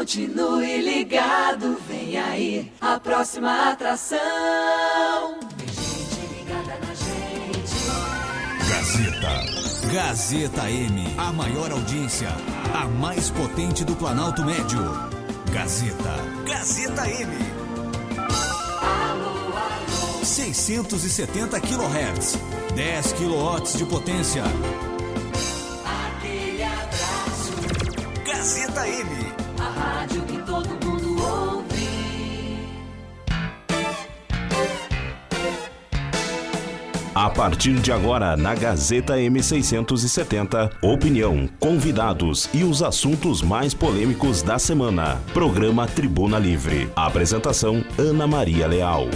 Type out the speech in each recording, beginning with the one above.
Continue ligado, vem aí a próxima atração. Tem gente ligada na gente. Gazeta. Gazeta M. A maior audiência. A mais potente do Planalto Médio. Gazeta. Gazeta M. Alô, alô. 670 kHz. 10 kW de potência. Aquele abraço. Gazeta M. Rádio que todo mundo ouve. A partir de agora, na Gazeta M670, opinião, convidados e os assuntos mais polêmicos da semana. Programa Tribuna Livre. Apresentação: Ana Maria Leal.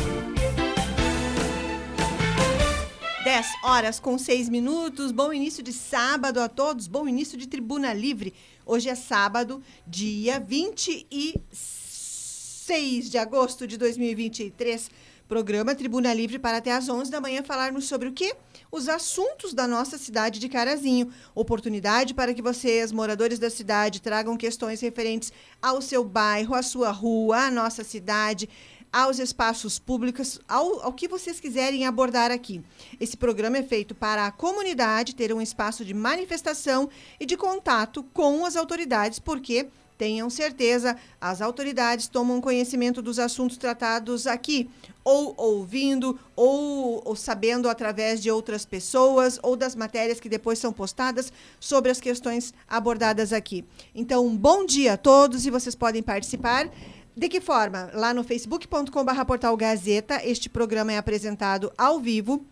10 horas com 6 minutos. Bom início de sábado a todos. Bom início de Tribuna Livre. Hoje é sábado, dia 26 de agosto de 2023. Programa Tribuna Livre para até às 11 da manhã falarmos sobre o quê? Os assuntos da nossa cidade de Carazinho. Oportunidade para que vocês, moradores da cidade, tragam questões referentes ao seu bairro, à sua rua, à nossa cidade, aos espaços públicos, ao, ao que vocês quiserem abordar aqui. Esse programa é feito para a comunidade ter um espaço de manifestação e de contato com as autoridades, porque tenham certeza, as autoridades tomam conhecimento dos assuntos tratados aqui, ou ouvindo, ou, ou sabendo através de outras pessoas, ou das matérias que depois são postadas sobre as questões abordadas aqui. Então, bom dia a todos e vocês podem participar. De que forma? Lá no facebook.com.br portal Gazeta, este programa é apresentado ao vivo.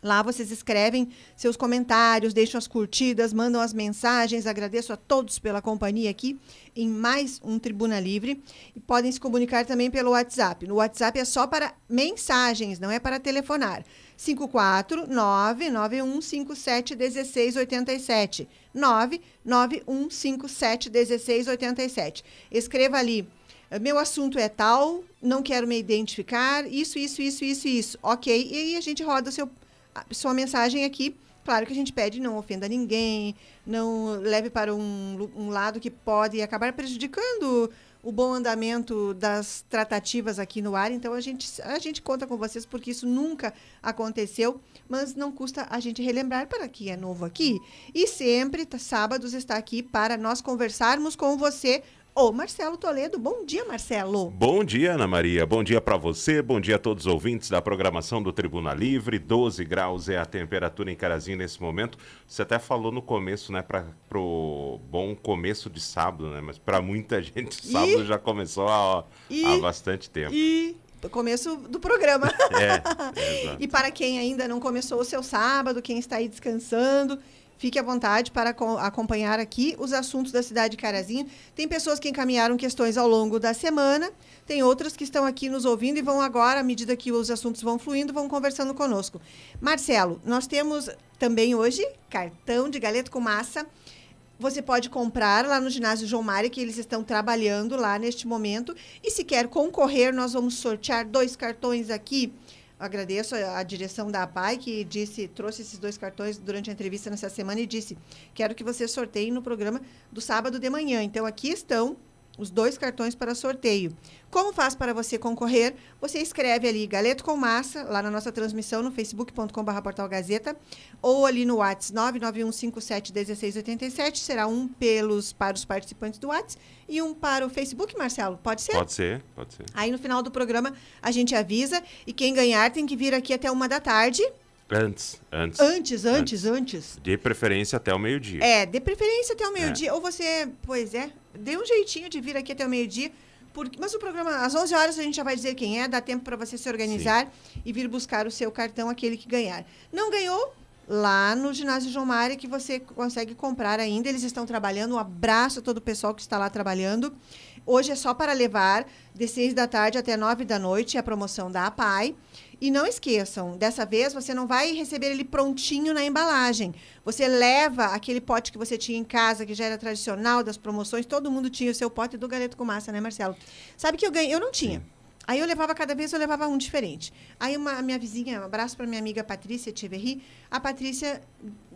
Lá vocês escrevem seus comentários, deixam as curtidas, mandam as mensagens. Agradeço a todos pela companhia aqui em mais um Tribuna Livre. E podem se comunicar também pelo WhatsApp. No WhatsApp é só para mensagens, não é para telefonar. 549-9157-1687. 99157-1687. Escreva ali meu assunto é tal, não quero me identificar, isso, isso, isso, isso, isso. Ok, e aí a gente roda seu, sua mensagem aqui. Claro que a gente pede não ofenda ninguém, não leve para um, um lado que pode acabar prejudicando o bom andamento das tratativas aqui no ar. Então a gente, a gente conta com vocês porque isso nunca aconteceu, mas não custa a gente relembrar para quem é novo aqui. E sempre, tá, sábados, está aqui para nós conversarmos com você Ô, Marcelo Toledo, bom dia, Marcelo. Bom dia, Ana Maria. Bom dia para você. Bom dia a todos os ouvintes da programação do Tribuna Livre. 12 graus é a temperatura em Carazinho nesse momento. Você até falou no começo, né, para pro bom começo de sábado, né? Mas para muita gente sábado E- já começou há, e- há bastante tempo. E começo do programa. É, é. E para quem ainda não começou o seu sábado, quem está aí descansando, fique à vontade para co- acompanhar aqui os assuntos da cidade de Carazinho. Tem pessoas que encaminharam questões ao longo da semana, tem outras que estão aqui nos ouvindo e vão agora, à medida que os assuntos vão fluindo, vão conversando conosco. Marcelo, nós temos também hoje cartão de galeto com massa. Você pode comprar lá no ginásio João Mário, que eles estão trabalhando lá neste momento. E se quer concorrer, nós vamos sortear dois cartões aqui. Agradeço a, direção da APAI que disse, trouxe esses dois cartões durante a entrevista nessa semana e disse: quero que você sorteie no programa do sábado de manhã. Então aqui estão os dois cartões para sorteio. Como faz para você concorrer? Você escreve ali Galeto com Massa, lá na nossa transmissão no facebook.com.br portal Gazeta, ou ali no WhatsApp 991571687. Será um pelos, para os participantes do WhatsApp e um para o Facebook, Marcelo. Pode ser? Pode ser, pode ser. Aí no final do programa a gente avisa e quem ganhar tem que vir aqui até uma da tarde. Antes, antes. Antes, antes, antes. De preferência até o meio-dia. É, de preferência até o meio-dia. Ou você, pois é, dê um jeitinho de vir aqui até o meio-dia. Porque, mas o programa, às 11 horas a gente já vai dizer quem é, dá tempo para você se organizar e vir buscar o seu cartão, aquele que ganhar. Não ganhou? Lá no ginásio João Mário, que você consegue comprar ainda. Eles estão trabalhando. Um abraço a todo o pessoal que está lá trabalhando. Hoje é só para levar, de 6 da tarde até 9 da noite, a promoção da APAI. E não esqueçam, dessa vez você não vai receber ele prontinho na embalagem. Você leva aquele pote que você tinha em casa, que já era tradicional das promoções. Todo mundo tinha o seu pote do galeto com massa, né, Marcelo? Sabe que eu ganhei? Eu não tinha. Aí eu levava cada vez, eu levava um diferente. Aí uma a minha vizinha, um abraço para minha amiga Patrícia Tcheverry, a Patrícia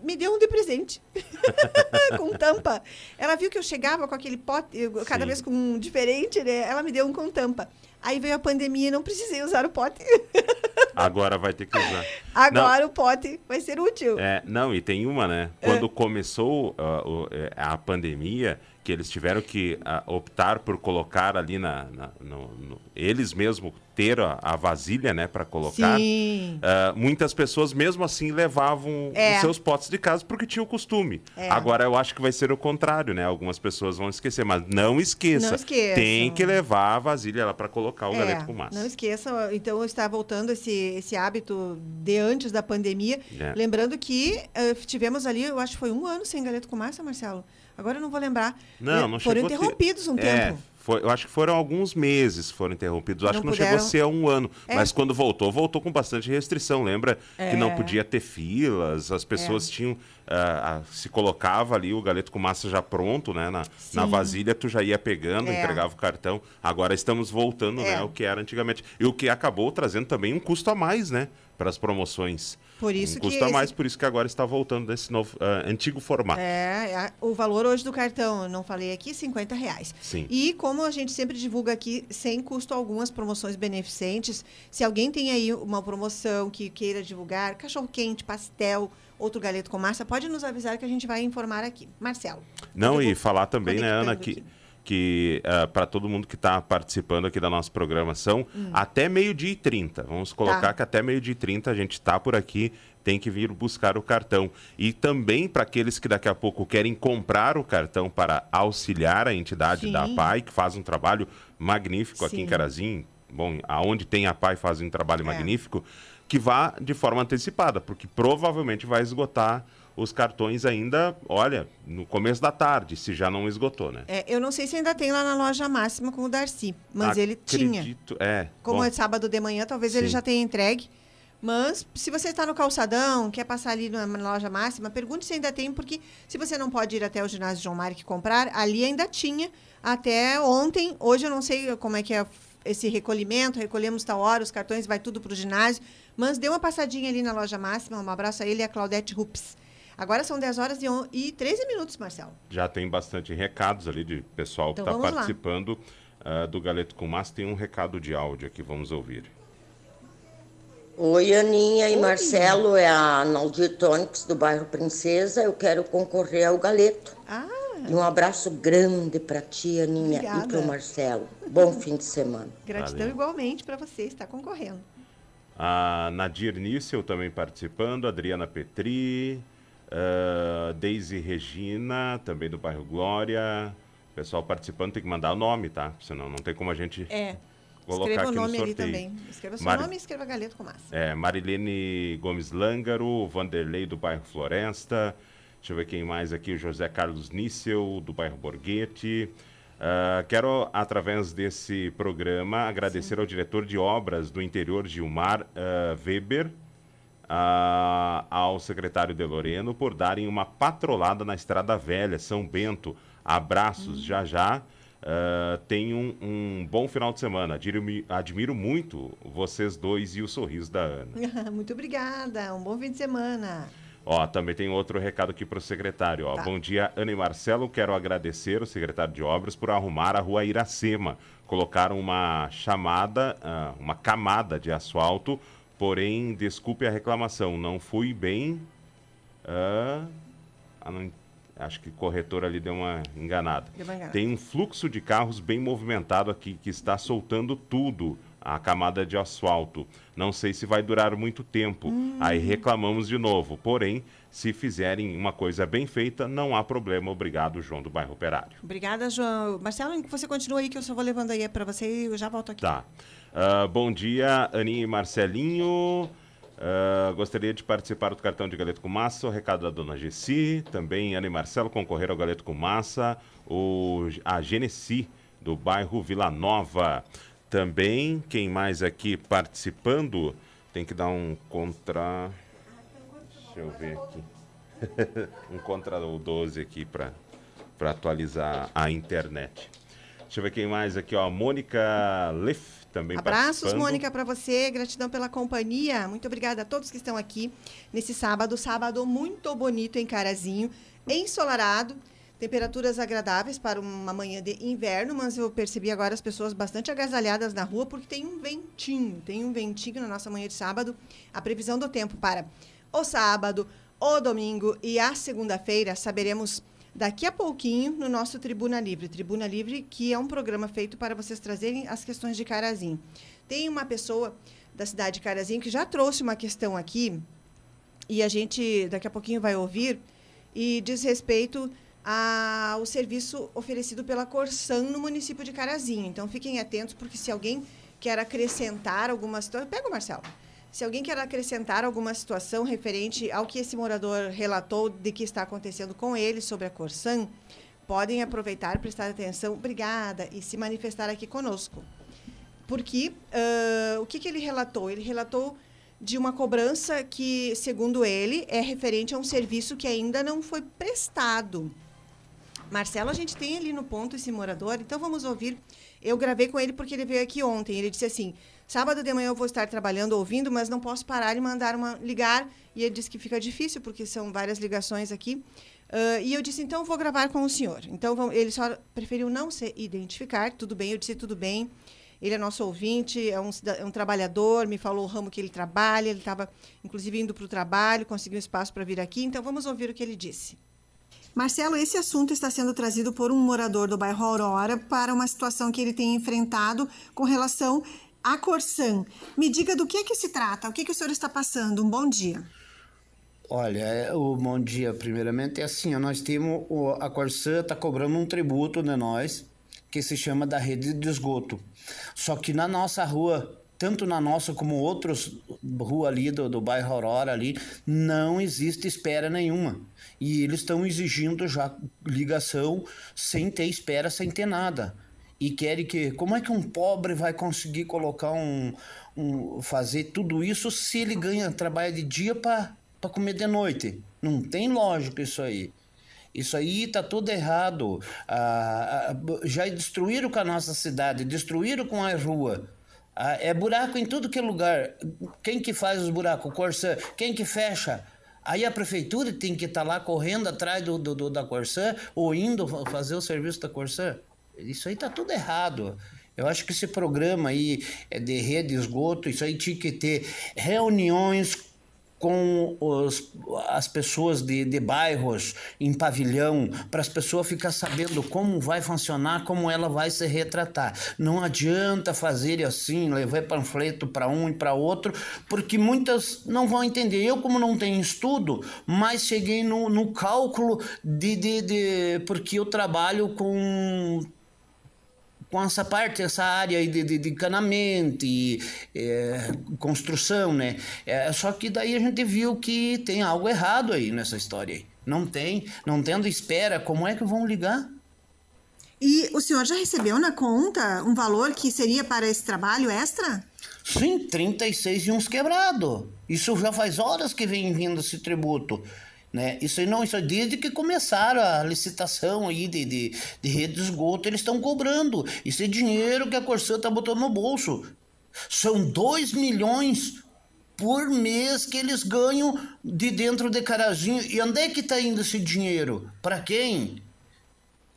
me deu um de presente, com tampa. Ela viu que eu chegava com aquele pote, eu- cada Sim. vez com um diferente, né? Ela me deu um com tampa. Aí veio a pandemia e não precisei usar o pote. Agora vai ter que usar. Agora o pote vai ser útil. É, não, e tem uma, né? Quando começou ah, o- é, a pandemia, que eles tiveram que ah, optar por colocar ali na. na- no- no- eles mesmos ter a, a vasilha, né, para colocar. Sim. ah, muitas pessoas, mesmo assim, levavam É. os seus potes de casa porque tinha o costume. É. Agora eu acho que vai ser o contrário, né? Algumas pessoas vão esquecer, mas não esqueça. Não esqueçam. Tem que levar a vasilha lá para colocar o galeto com massa. É, Não esqueça, então está voltando esse, esse hábito de antes da pandemia. É. Lembrando que eh, tivemos ali, eu acho que foi um ano sem galeto com massa, Marcelo. Agora eu não vou lembrar. Não, não Foram ter- interrompidos um É, tempo. foi- eu acho que foram alguns meses foram interrompidos. Eu acho Não que não chegou a puderam- ser um ano. É. Mas quando voltou, voltou com bastante restrição. Lembra que não É. podia ter filas, as pessoas tinham. ah, ah, se colocava ali o galeto com massa já pronto, né? Na, na vasilha, tu já ia pegando, É. entregava o cartão. Agora estamos voltando, É. né? O que era antigamente. E o que acabou trazendo também um custo a mais, né? Para as promoções. Por isso um que custo a esse- mais, por isso que agora está voltando desse novo, ah, antigo formato. É, a- o valor hoje do cartão, eu não falei aqui, 50 reais. Sim. E como a gente sempre divulga aqui, sem custo algum, as promoções beneficentes, se alguém tem aí uma promoção que queira divulgar, cachorro-quente, pastel, outro galeto com massa, pode nos avisar que a gente vai informar aqui. Marcelo. Não, e falar também, né, Ana, que, aqui. Que para todo mundo que está participando aqui da nossa programação, até meio-dia e 30. Vamos colocar Hum. Tá. que até meio-dia e 30 a gente está por aqui, tem que vir buscar o cartão. E também para aqueles que daqui a pouco querem comprar o cartão para auxiliar a entidade Sim. da PAI, que faz um trabalho magnífico aqui em Sim. Carazinho. Bom, aonde tem a PAI faz um trabalho É. magnífico, que vá de forma antecipada, porque provavelmente vai esgotar os cartões ainda, olha, no começo da tarde, se já não esgotou, né? É, eu não sei se ainda tem lá na loja máxima com o Darcy, mas ele tinha. Acredito, É. Como bom, é sábado de manhã, talvez ele Sim. já tenha entregue. Mas se você está no calçadão, quer passar ali na na loja máxima, pergunte se ainda tem, porque se você não pode ir até o ginásio João Marque comprar, ali ainda tinha até ontem. Hoje eu não sei como é que é esse recolhimento, recolhemos tal hora, os cartões vai tudo para o ginásio. Mas dê uma passadinha ali na loja máxima, um abraço a ele e a Claudete Rups. Agora são 10 horas e, on- e 13 minutos, Marcelo. Já tem bastante recados ali de pessoal Então que está participando ah, do Galeto com Massa. Tem um recado de áudio aqui, vamos ouvir. Oi, Aninha e Marcelo, é a Naldir Tônix do bairro Princesa. Eu quero concorrer ao galeto. Ah, E um abraço grande para ti, Aninha, e Obrigada. para o Marcelo. Bom fim de semana. gratidão Valeu. igualmente para você, está concorrendo. A Nadir Níssel também participando, Adriana Petri, ah, Deise Regina, também do bairro Glória. Pessoal participando tem que mandar o nome, tá? Senão não tem como a gente É. colocar Escreva o aqui no nome ali sorteio. também. Escreva seu Mari- nome e escreva galeto com massa. É, Marilene Gomes Lângaro, Vanderlei do bairro Floresta. Deixa eu ver quem mais aqui, o José Carlos Níssel, do bairro Borghetti. Ah, quero, através desse programa, agradecer ao diretor de obras do interior, Gilmar ah, Weber, ah, ao secretário De Loreno, por darem uma patrolada na Estrada Velha, São Bento. Abraços, já já. Ah, tenham um, um bom final de semana. Admiro, admiro muito vocês dois e o sorriso da Ana. Muito obrigada. Um bom fim de semana. Ó, também tem outro recado aqui para o secretário. Ó. Tá. Bom dia, Ana e Marcelo. Quero agradecer o secretário de obras por arrumar a rua Iracema. Colocaram uma chamada, ah, uma camada de asfalto, porém, desculpe a reclamação, não fui bem. não- acho que o corretor ali deu uma enganada. Deu uma enganada. Tem um fluxo de carros bem movimentado aqui que está soltando tudo, a camada de asfalto. Não sei se vai durar muito tempo. Aí reclamamos de novo. Porém, se fizerem uma coisa bem feita, não há problema. Obrigado, João do Bairro Operário. Obrigada, João. Marcelo, você continua aí que eu só vou levando aí para você e eu já volto aqui. Tá. Ah, bom dia, Aninha e Marcelinho. Ah, gostaria de participar do cartão de Galeto com Massa. O recado da dona Gessi. Também Ana e Marcelo concorreram ao Galeto com Massa. O, a Genesi, do bairro Vila Nova. Também, quem mais aqui participando? Tem que dar um contra. Deixa eu ver aqui. um contra o 12 aqui para atualizar a internet. Deixa eu ver quem mais aqui, ó. Mônica Left, também Abraços. Mônica, para você. Gratidão pela companhia. Muito obrigada a todos que estão aqui nesse sábado. Sábado muito bonito em Carazinho, ensolarado. Temperaturas agradáveis para uma manhã de inverno, mas eu percebi agora as pessoas bastante agasalhadas na rua porque tem um ventinho, tem um ventinho na nossa manhã de sábado. A previsão do tempo para o sábado, o domingo e a segunda-feira saberemos daqui a pouquinho no nosso Tribuna Livre. Tribuna Livre, que é um programa feito para vocês trazerem as questões de Carazinho. Tem uma pessoa da cidade de Carazinho que já trouxe uma questão aqui e a gente daqui a pouquinho vai ouvir e diz respeito ao serviço oferecido pela Corsan no município de Carazinho. Então fiquem atentos porque se alguém quer acrescentar alguma situação, pega o Marcelo. Se alguém quer acrescentar alguma situação referente ao que esse morador relatou de que está acontecendo com ele sobre a Corsan, podem aproveitar, prestar atenção, obrigada, e se manifestar aqui conosco. Porque ah, o que, que ele relatou? Ele relatou de uma cobrança que, segundo ele, é referente a um serviço que ainda não foi prestado. Marcelo, a gente tem ali no ponto esse morador, então vamos ouvir. Eu gravei com ele porque ele veio aqui ontem. Ele disse assim: sábado de manhã eu vou estar trabalhando, ouvindo, mas não posso parar e mandar uma ligar. E ele disse que fica difícil porque são várias ligações aqui. Ah, e eu disse: então vou gravar com o senhor. Então vamos- ele só preferiu não se identificar. Tudo bem, eu disse: tudo bem. Ele é nosso ouvinte, é um, é um trabalhador, me falou o ramo que ele trabalha, ele estava, inclusive, indo para o trabalho, conseguiu espaço para vir aqui, então vamos ouvir o que ele disse. Marcelo, esse assunto está sendo trazido por um morador do bairro Aurora para uma situação que ele tem enfrentado com relação à Corsan. Me diga do que é que se trata, o que, que o senhor está passando. Um bom dia. Olha, é, o bom dia, primeiramente, é assim, nós temos, a Corsã está cobrando um tributo de nós, que se chama da rede de esgoto. Só que na nossa rua, tanto na nossa como outras ruas ali do, do bairro Aurora ali, não existe espera nenhuma. E eles estão exigindo já ligação sem ter espera, sem ter nada. E querem que. Como é que um pobre vai conseguir colocar um. um fazer tudo isso se ele ganha, trabalha de dia para comer de noite? Não tem lógica isso aí. Isso aí tá tudo errado. Ah, ah, já destruíram com a nossa cidade, destruíram com a rua. Ah, é buraco em tudo que é lugar. Quem que faz os buracos? Corsã. Quem que fecha? Aí a prefeitura tem que estar lá correndo atrás do, do, do- da Corsã ou indo fa- fazer o serviço da Corsã. Isso aí tá tudo errado. Eu acho que esse programa aí é de rede de esgoto, isso aí tinha que ter reuniões com os, as pessoas de, de bairros em pavilhão, para as pessoas ficar sabendo como vai funcionar, como ela vai se retratar. Não adianta fazer assim, levar panfleto para um e para outro, porque muitas não vão entender. Eu, como não tenho estudo, mas cheguei no, no cálculo de, de, de. Porque eu trabalho com com essa parte, essa área aí de, de, de encanamento e é, construção, né? É, só que daí a gente viu que tem algo errado aí nessa história aí. Não tem, não tendo espera, como é que vão ligar? E o senhor já recebeu na conta um valor que seria para esse trabalho extra? Sim, 36 e uns quebrado. Isso já faz horas que vem vindo esse tributo. Né? Isso aí não, isso é desde que começaram a licitação aí de, de, de rede de esgoto, eles estão cobrando. Isso é dinheiro que a Corsã está botando no bolso. São 2 milhões por mês que eles ganham de dentro de Carazinho. E onde é que está indo esse dinheiro? Para quem?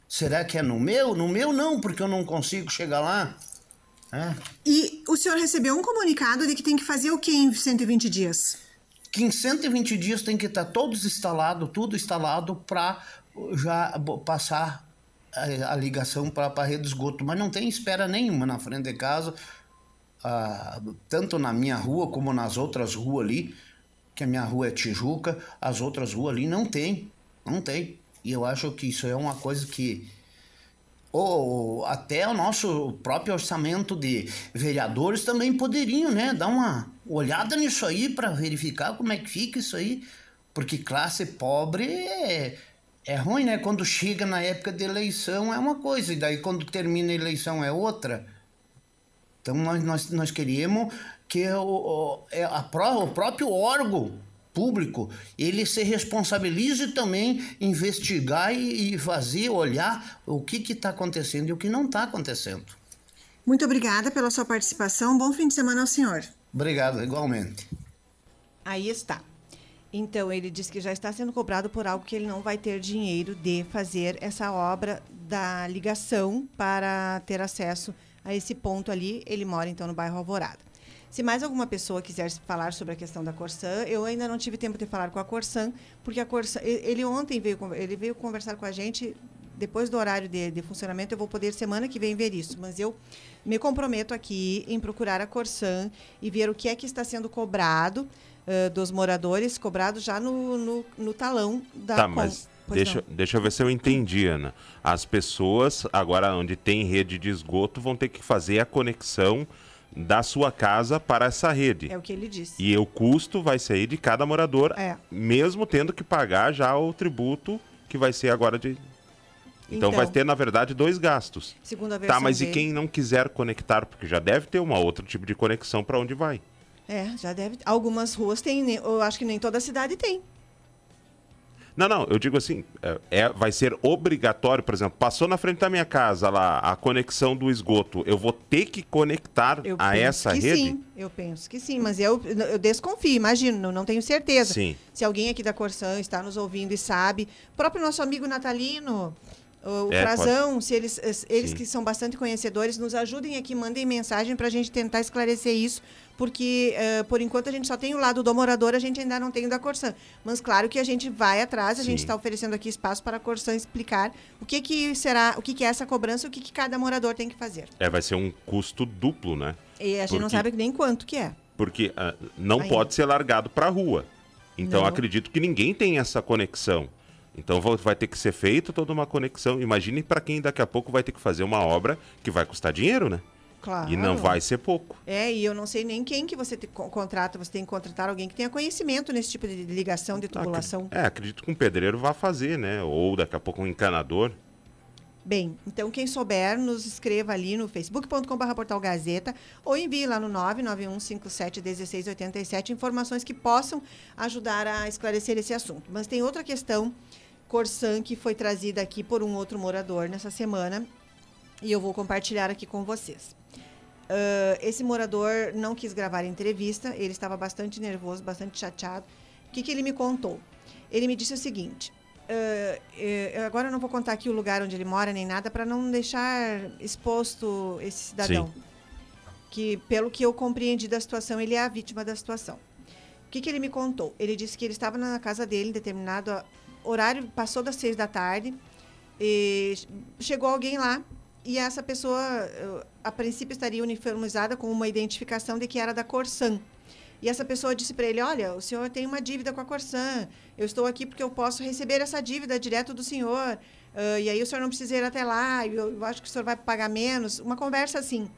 Será que é no meu? No meu não, porque eu não consigo chegar lá. É. E o senhor recebeu um comunicado de que tem que fazer o que em 120 dias? Que em 120 dias tem que estar todos instalados, tudo instalado para já passar a, a ligação para a rede de esgoto. Mas não tem espera nenhuma na frente de casa, ah, tanto na minha rua como nas outras ruas ali, que a minha rua é Tijuca, as outras ruas ali não tem, não tem. E eu acho que isso é uma coisa que ou até o nosso próprio orçamento de vereadores também poderiam, né, dar uma olhada nisso aí para verificar como é que fica isso aí, porque classe pobre é, é ruim, né? Quando chega na época de eleição é uma coisa, e daí quando termina a eleição é outra. Então nós, nós, nós queríamos que o, o, é a o próprio órgão público ele se responsabilize também investigar e, e fazer, olhar o que está acontecendo e o que não está acontecendo. Muito obrigada pela sua participação. Bom fim de semana ao senhor. Obrigado, igualmente. Aí está. Então, ele diz que já está sendo cobrado por algo que ele não vai ter dinheiro de fazer essa obra da ligação para ter acesso a esse ponto ali. Ele mora, então, no bairro Alvorada. Se mais alguma pessoa quiser falar sobre a questão da Corsan, eu ainda não tive tempo de falar com a Corsan, porque a Corsan, ele ontem veio, ele veio conversar com a gente, depois do horário de, de funcionamento, eu vou poder semana que vem ver isso, mas eu me comprometo aqui em procurar a Corsan e ver o que é que está sendo cobrado ãh, dos moradores, cobrado já no, no, no talão da Tá, mas deixa, não. deixa eu ver se eu entendi, Ana. As pessoas, agora onde tem rede de esgoto, vão ter que fazer a conexão da sua casa para essa rede. É o que ele disse. E o custo vai sair de cada morador, É. mesmo tendo que pagar já o tributo que vai ser agora de. Então, Então. vai ter, na verdade, dois gastos. Segundo a versão Tá, mas e dele- quem não quiser conectar? Porque já deve ter uma outro tipo de conexão para onde vai. É, já deve. Algumas ruas tem, eu acho que nem toda cidade tem. Não, não, eu digo assim, é, é- vai ser obrigatório, por exemplo, passou na frente da minha casa lá a conexão do esgoto, eu vou ter que conectar Eu a penso essa que rede? sim, eu penso que sim, mas eu, eu desconfio, imagino, não, não tenho certeza. Sim. Se alguém aqui da Corsã está nos ouvindo e sabe, próprio nosso amigo Natalino, o, É, Frazão, se eles, es- eles Sim. que são bastante conhecedores, nos ajudem aqui, mandem mensagem para a gente tentar esclarecer isso, porque eh, por enquanto a gente só tem o lado do morador, a gente ainda não tem o da Corsã. Mas claro que a gente vai atrás, a gente Sim. está oferecendo aqui espaço para a Corsã explicar o que, que será, o que, que é essa cobrança, o que, que cada morador tem que fazer. É, vai ser um custo duplo, né? E a gente não Porque- sabe nem quanto que é. Porque ah, não Ainda. pode ser largado para a rua. Então Não. acredito que ninguém tem essa conexão. Então va- vai ter que ser feita toda uma conexão. Imagine para quem daqui a pouco vai ter que fazer uma obra que vai custar dinheiro, né? Claro. E não vai ser pouco. É, e eu não sei nem quem que você te- co- contrata. Você tem que contratar alguém que tenha conhecimento nesse tipo de ligação, de tubulação. É, acredito que um pedreiro vai fazer, né? Ou daqui a pouco um encanador. Bem, então quem souber, nos escreva ali no facebook.com.br portal Gazeta ou envie lá no 991571687 informações que possam ajudar a esclarecer esse assunto. Mas tem outra questão, Corsan, que foi trazida aqui por um outro morador nessa semana e eu vou compartilhar aqui com vocês. Ah, esse morador não quis gravar a entrevista, ele estava bastante nervoso, bastante chateado. O que, que ele me contou? Ele me disse o seguinte: eu agora eu não vou contar aqui o lugar onde ele mora nem nada para não deixar exposto esse cidadão. Que, pelo que eu compreendi da situação, ele é a vítima da situação. O que, que ele me contou? Ele disse que ele estava na casa dele em determinado horário, passou das seis da tarde, chegou alguém lá e essa pessoa, a princípio, estaria uniformizada com uma identificação de que era da Corsan. E essa pessoa disse para ele: Olha, o senhor tem uma dívida com a Corsan. Eu estou aqui porque eu posso receber essa dívida direto do senhor. ah, e aí o senhor não precisa ir até lá. Eu, eu acho que o senhor vai pagar menos. Uma conversa assim.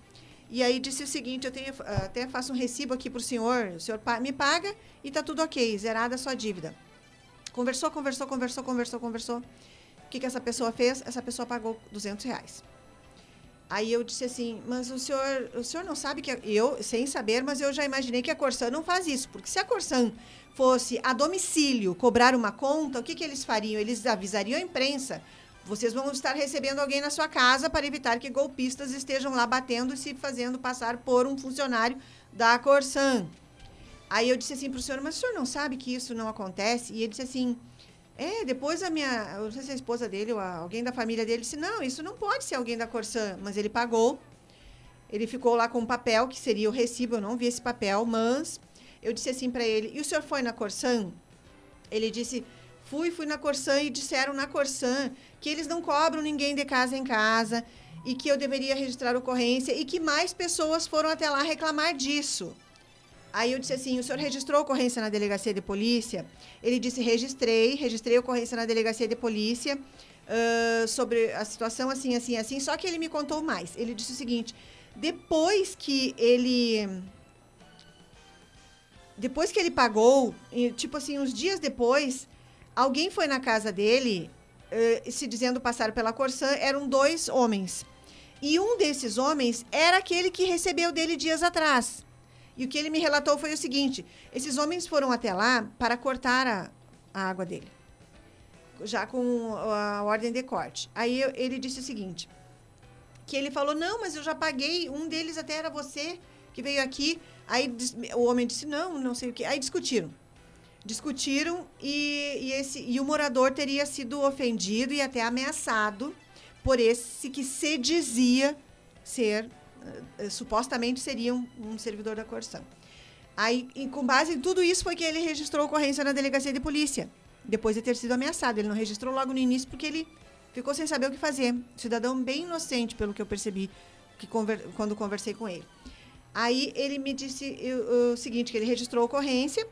E aí disse o seguinte: Eu tenho, ah, até faço um recibo aqui para o senhor. O senhor me paga e está tudo ok, zerada a sua dívida. Conversou, conversou, conversou, conversou, conversou. O que, que essa pessoa fez? Essa pessoa pagou 200 reais. Aí eu disse assim, mas o senhor, o senhor não sabe que eu, sem saber, mas eu já imaginei que a Corsan não faz isso, porque se a Corsan fosse a domicílio cobrar uma conta, o que, que eles fariam? Eles avisariam a imprensa. Vocês vão estar recebendo alguém na sua casa para evitar que golpistas estejam lá batendo e se fazendo passar por um funcionário da Corsan. Aí eu disse assim para o senhor, mas o senhor não sabe que isso não acontece? E ele disse assim, é, depois a minha, não sei se a esposa dele ou a- alguém da família dele disse, não, isso não pode ser alguém da Corsan, mas ele pagou. Ele ficou lá com um papel, que seria o recibo, eu não vi esse papel, mas eu disse assim para ele, e o senhor foi na Corsan? Ele disse, fui, fui na Corsan e disseram na Corsan que eles não cobram ninguém de casa em casa e que eu deveria registrar ocorrência e que mais pessoas foram até lá reclamar disso. Aí eu disse assim: o senhor registrou ocorrência na delegacia de polícia? Ele disse: registrei, registrei ocorrência na delegacia de polícia ah, sobre a situação assim, assim, assim. Só que ele me contou mais. Ele disse o seguinte: depois que ele. Depois que ele pagou, tipo assim, uns dias depois, alguém foi na casa dele, eh, se dizendo passar pela Corsan, eram dois homens. E um desses homens era aquele que recebeu dele dias atrás. E o que ele me relatou foi o seguinte: esses homens foram até lá para cortar a, a água dele, já com a ordem de corte. Aí eu- ele disse o seguinte: que ele falou: Não, mas eu já paguei, um deles até era você que veio aqui. Aí o homem disse: Não, não sei o quê. Aí discutiram. Discutiram e, e, esse, e o morador teria sido ofendido e até ameaçado por esse que se dizia ser, supostamente seria um, servidor da Corsã. Aí, e com base em tudo isso, foi que ele registrou ocorrência na delegacia de polícia, depois de ter sido ameaçado. Ele não registrou logo no início porque ele ficou sem saber o que fazer. Cidadão bem inocente, pelo que eu percebi que conver- quando conversei com ele. Aí ele me disse eh, o seguinte, que ele registrou a ocorrência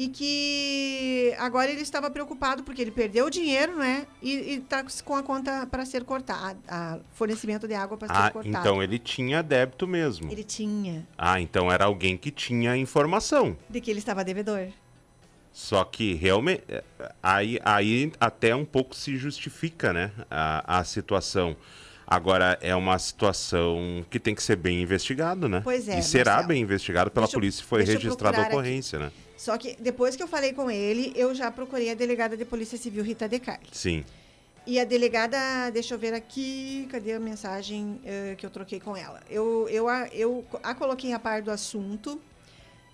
e que agora ele estava preocupado porque ele perdeu o dinheiro, né? E está com a conta para ser cortada, a fornecimento de água para ser Ah, cortado. então ele tinha débito mesmo. Ele tinha Ah, então era alguém que tinha informação. de que ele estava devedor. Só que realmente. é, Aí, aí até um pouco se justifica, né? A, a situação. Agora, é uma situação que tem que ser bem investigado, né? Pois é, E será Marcelo. bem investigado pela Deixa polícia se foi registrada a procurar aqui. ocorrência, né? Só que depois que eu falei com ele, eu já procurei a delegada de Polícia Civil Rita De Carli. Sim. E a delegada, deixa eu ver aqui, cadê a mensagem eh, que eu troquei com ela? Eu, eu, a, eu a coloquei a par do assunto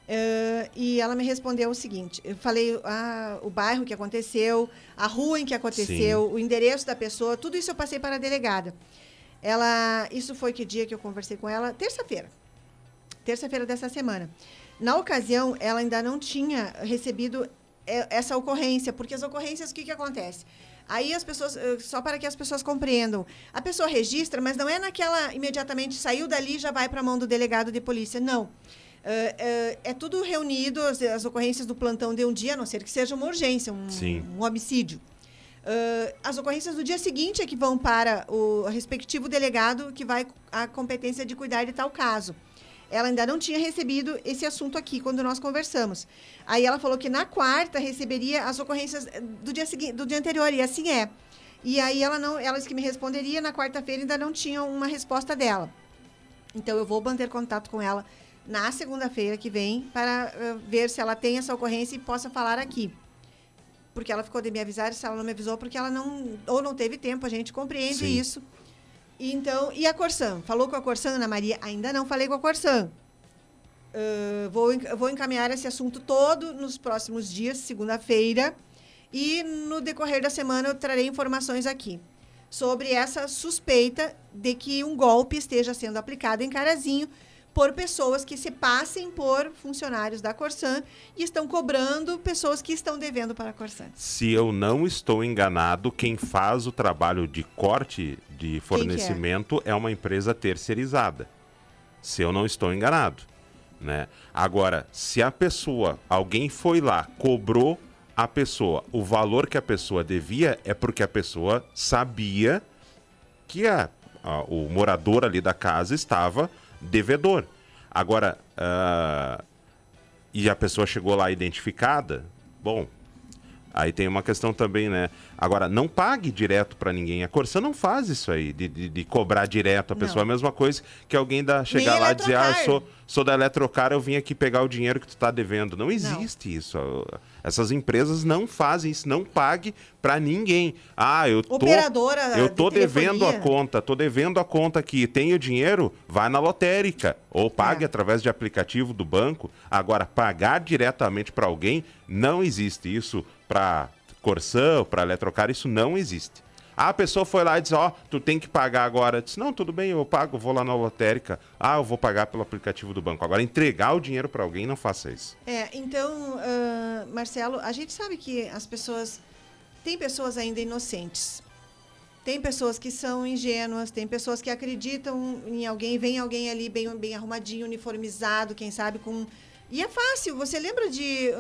eh, e ela me respondeu o seguinte: eu falei ah, o bairro que aconteceu, a rua em que aconteceu, o endereço da pessoa, tudo isso eu passei para a delegada. Ela, isso foi que dia que eu conversei com ela? Terça-feira. Terça-feira dessa semana. Na ocasião, ela ainda não tinha recebido eh, essa ocorrência, porque as ocorrências, o que, que acontece? Aí as pessoas, eh, só para que as pessoas compreendam, a pessoa registra, mas não é naquela imediatamente saiu dali e já vai para a mão do delegado de polícia, não. Eh, eh, é tudo reunido, as, as ocorrências do plantão de um dia, a não ser que seja uma urgência, um, Sim. um homicídio. Eh, as ocorrências do dia seguinte é que vão para o respectivo delegado que vai a competência de cuidar de tal caso. Ela ainda não tinha recebido esse assunto aqui quando nós conversamos. Aí ela falou que na quarta receberia as ocorrências do dia seguinte, do dia anterior, e assim é. E aí ela não, ela disse que me responderia na quarta-feira ainda não tinha uma resposta dela. Então eu vou manter contato com ela na segunda-feira que vem para eh, ver se ela tem essa ocorrência e possa falar aqui. Porque ela ficou de me avisar, se ela não me avisou, porque ela não ou não teve tempo, a gente compreende Sim. isso. E Então, e a Corsan? Falou com a Corsan, Ana Maria? Ainda não falei com a Corsan. Ah, vou, vou encaminhar esse assunto todo nos próximos dias, segunda-feira. E no decorrer da semana eu trarei informações aqui sobre essa suspeita de que um golpe esteja sendo aplicado em Carazinho por pessoas que se passem por funcionários da Corsan e estão cobrando pessoas que estão devendo para a Corsan. Se eu não estou enganado, quem faz o trabalho de corte de é? fornecimento é? uma empresa terceirizada. Se eu não estou enganado, né? Agora, se a pessoa, alguém foi lá, cobrou a pessoa, o valor que a pessoa devia é porque a pessoa sabia que a, a- o morador ali da casa estava devedor. Agora, ah, e a pessoa chegou lá identificada, bom, aí tem uma questão também, né? Agora, não pague direto para ninguém. A Corsã não faz isso aí, de, de, de cobrar direto a pessoa. Não. É a mesma coisa que alguém da, chegar Nem lá e dizer, ah, eu sou, sou da Eletrocar, eu vim aqui pegar o dinheiro que tu tá devendo. Não existe isso. Essas empresas não fazem isso, não pague para ninguém. Ah, eu tô, Operadora eu de tô devendo a conta, tô devendo a conta aqui, tenho dinheiro, vai na lotérica ou pague É. através de aplicativo do banco. Agora, pagar diretamente para alguém, não existe isso para Corsã, para Eletrocar, isso não existe. A pessoa foi lá e disse, ó, tu tem que pagar agora. Eu disse, não, tudo bem, eu pago, vou lá na lotérica. Ah, eu vou pagar pelo aplicativo do banco. Agora, entregar o dinheiro para alguém, não faça isso. É, então, ah, Marcelo, a gente sabe que as pessoas. Tem pessoas ainda inocentes. Tem pessoas que são ingênuas, tem pessoas que acreditam em alguém, vem alguém ali bem, bem arrumadinho, uniformizado, quem sabe com. E é fácil. Você lembra de.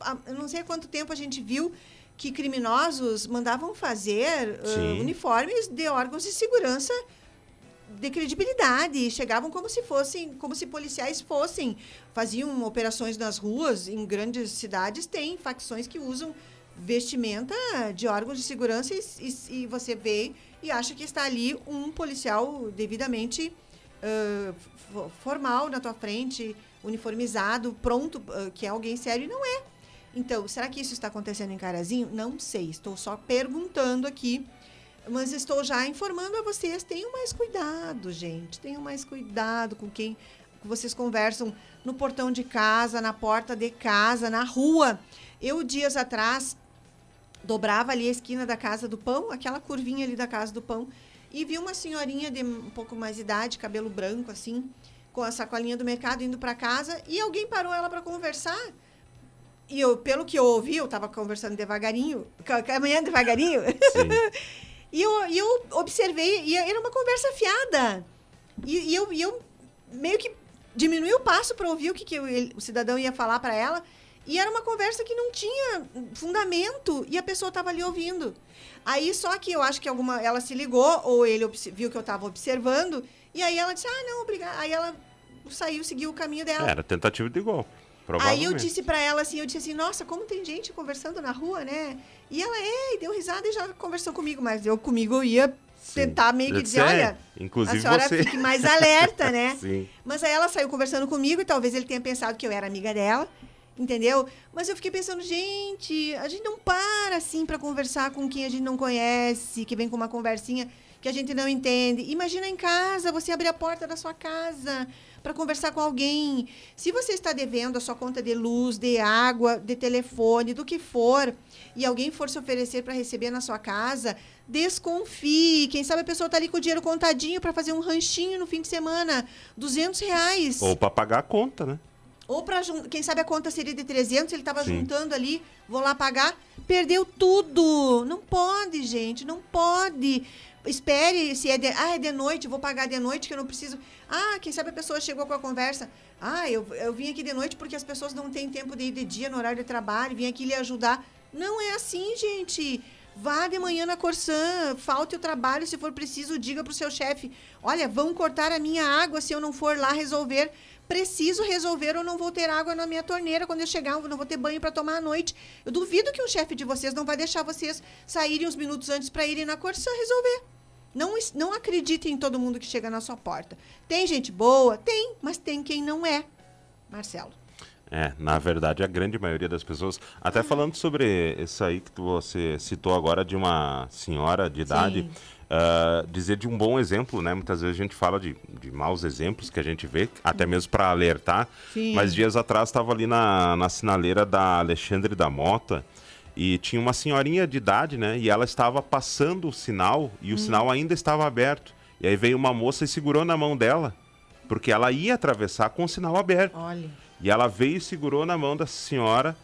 ah, eu não sei há quanto tempo a gente viu que criminosos mandavam fazer Sim. uniformes de órgãos de segurança de credibilidade, chegavam como se fossem, como se policiais fossem, faziam operações nas ruas, em grandes cidades tem facções que usam vestimenta de órgãos de segurança e, e- e você vê e acha que está ali um policial devidamente fo- formal na tua frente, uniformizado, pronto, ah, que é alguém sério e não é. Então, será que isso está acontecendo em Carazinho? Não sei, estou só perguntando aqui Mas estou já informando a vocês, tenham mais cuidado, gente. Tenham mais cuidado com quem vocês conversam no portão de casa, na porta de casa, na rua. Eu, dias atrás, dobrava ali a esquina da Casa do Pão, aquela curvinha ali da Casa do Pão, e vi uma senhorinha de um pouco mais idade, cabelo branco assim, com a sacolinha do mercado indo para casa, e alguém parou ela para conversar. E eu, pelo que eu ouvi, eu estava conversando devagarinho, caminhando devagarinho. e, eu, eu observei, e era uma conversa fiada. E, e eu, e eu meio que diminui o passo para ouvir o que, que o, ele- o cidadão ia falar para ela. E era uma conversa que não tinha fundamento e a pessoa estava ali ouvindo. Aí só que eu acho que alguma ela se ligou ou ele viu que eu estava observando e aí ela disse: "Ah, não, obrigada". Aí ela saiu, seguiu o caminho dela. Era tentativa de golpe. Aí eu disse pra ela assim, eu disse assim, nossa, como tem gente conversando na rua, né? E ela, é, e deu risada e já conversou comigo, mas eu comigo eu ia Sim. tentar meio que Eu dizer, olha, inclusive a senhora você. fique mais alerta, né? Sim. Mas aí ela saiu conversando comigo e talvez ele tenha pensado que eu era amiga dela, entendeu? Mas eu fiquei pensando, gente, a gente não para assim pra conversar com quem a gente não conhece, que vem com uma conversinha que a gente não entende. Imagina em casa, você abrir a porta da sua casa para conversar com alguém. Se você está devendo a sua conta de luz, de água, de telefone, do que for, e alguém for se oferecer para receber na sua casa, desconfie. Quem sabe a pessoa está ali com o dinheiro contadinho para fazer um ranchinho no fim de semana. 200 reais. Ou pra pagar a conta, né? Ou para quem sabe a conta seria de 300, ele estava juntando ali, vou lá pagar, perdeu tudo. Não pode, gente, não pode. Espere se é de, ah, é de noite, vou pagar de noite que eu não preciso. Ah, quem sabe a pessoa chegou com a conversa. Ah, eu, eu vim aqui de noite porque as pessoas não têm tempo de ir de dia no horário de trabalho, vim aqui lhe ajudar. Não é assim, gente. Vá de manhã na Corsã, falte o trabalho, se for preciso, diga para o seu chefe: olha, vão cortar a minha água se eu não for lá resolver. Preciso resolver ou não vou ter água na minha torneira quando eu chegar, eu não vou ter banho para tomar à noite. Eu duvido que um chefe de vocês não vai deixar vocês saírem uns minutos antes para irem na Corsã resolver. Não, não acreditem em todo mundo que chega na sua porta. Tem gente boa? Tem, mas tem quem não é. Marcelo. É, na verdade, a grande maioria das pessoas. Até falando sobre isso aí que você citou agora de uma senhora de idade, ah, dizer de um bom exemplo, né? Muitas vezes a gente fala de, de maus exemplos que a gente vê, até mesmo para alertar. Sim. Mas dias atrás estava ali na, na sinaleira da Alexandre da Mota. E tinha uma senhorinha de idade, né? E ela estava passando o sinal e Hum. o sinal ainda estava aberto. E aí veio uma moça e segurou na mão dela, porque ela ia atravessar com o sinal aberto. Olha. E ela veio e segurou na mão da senhora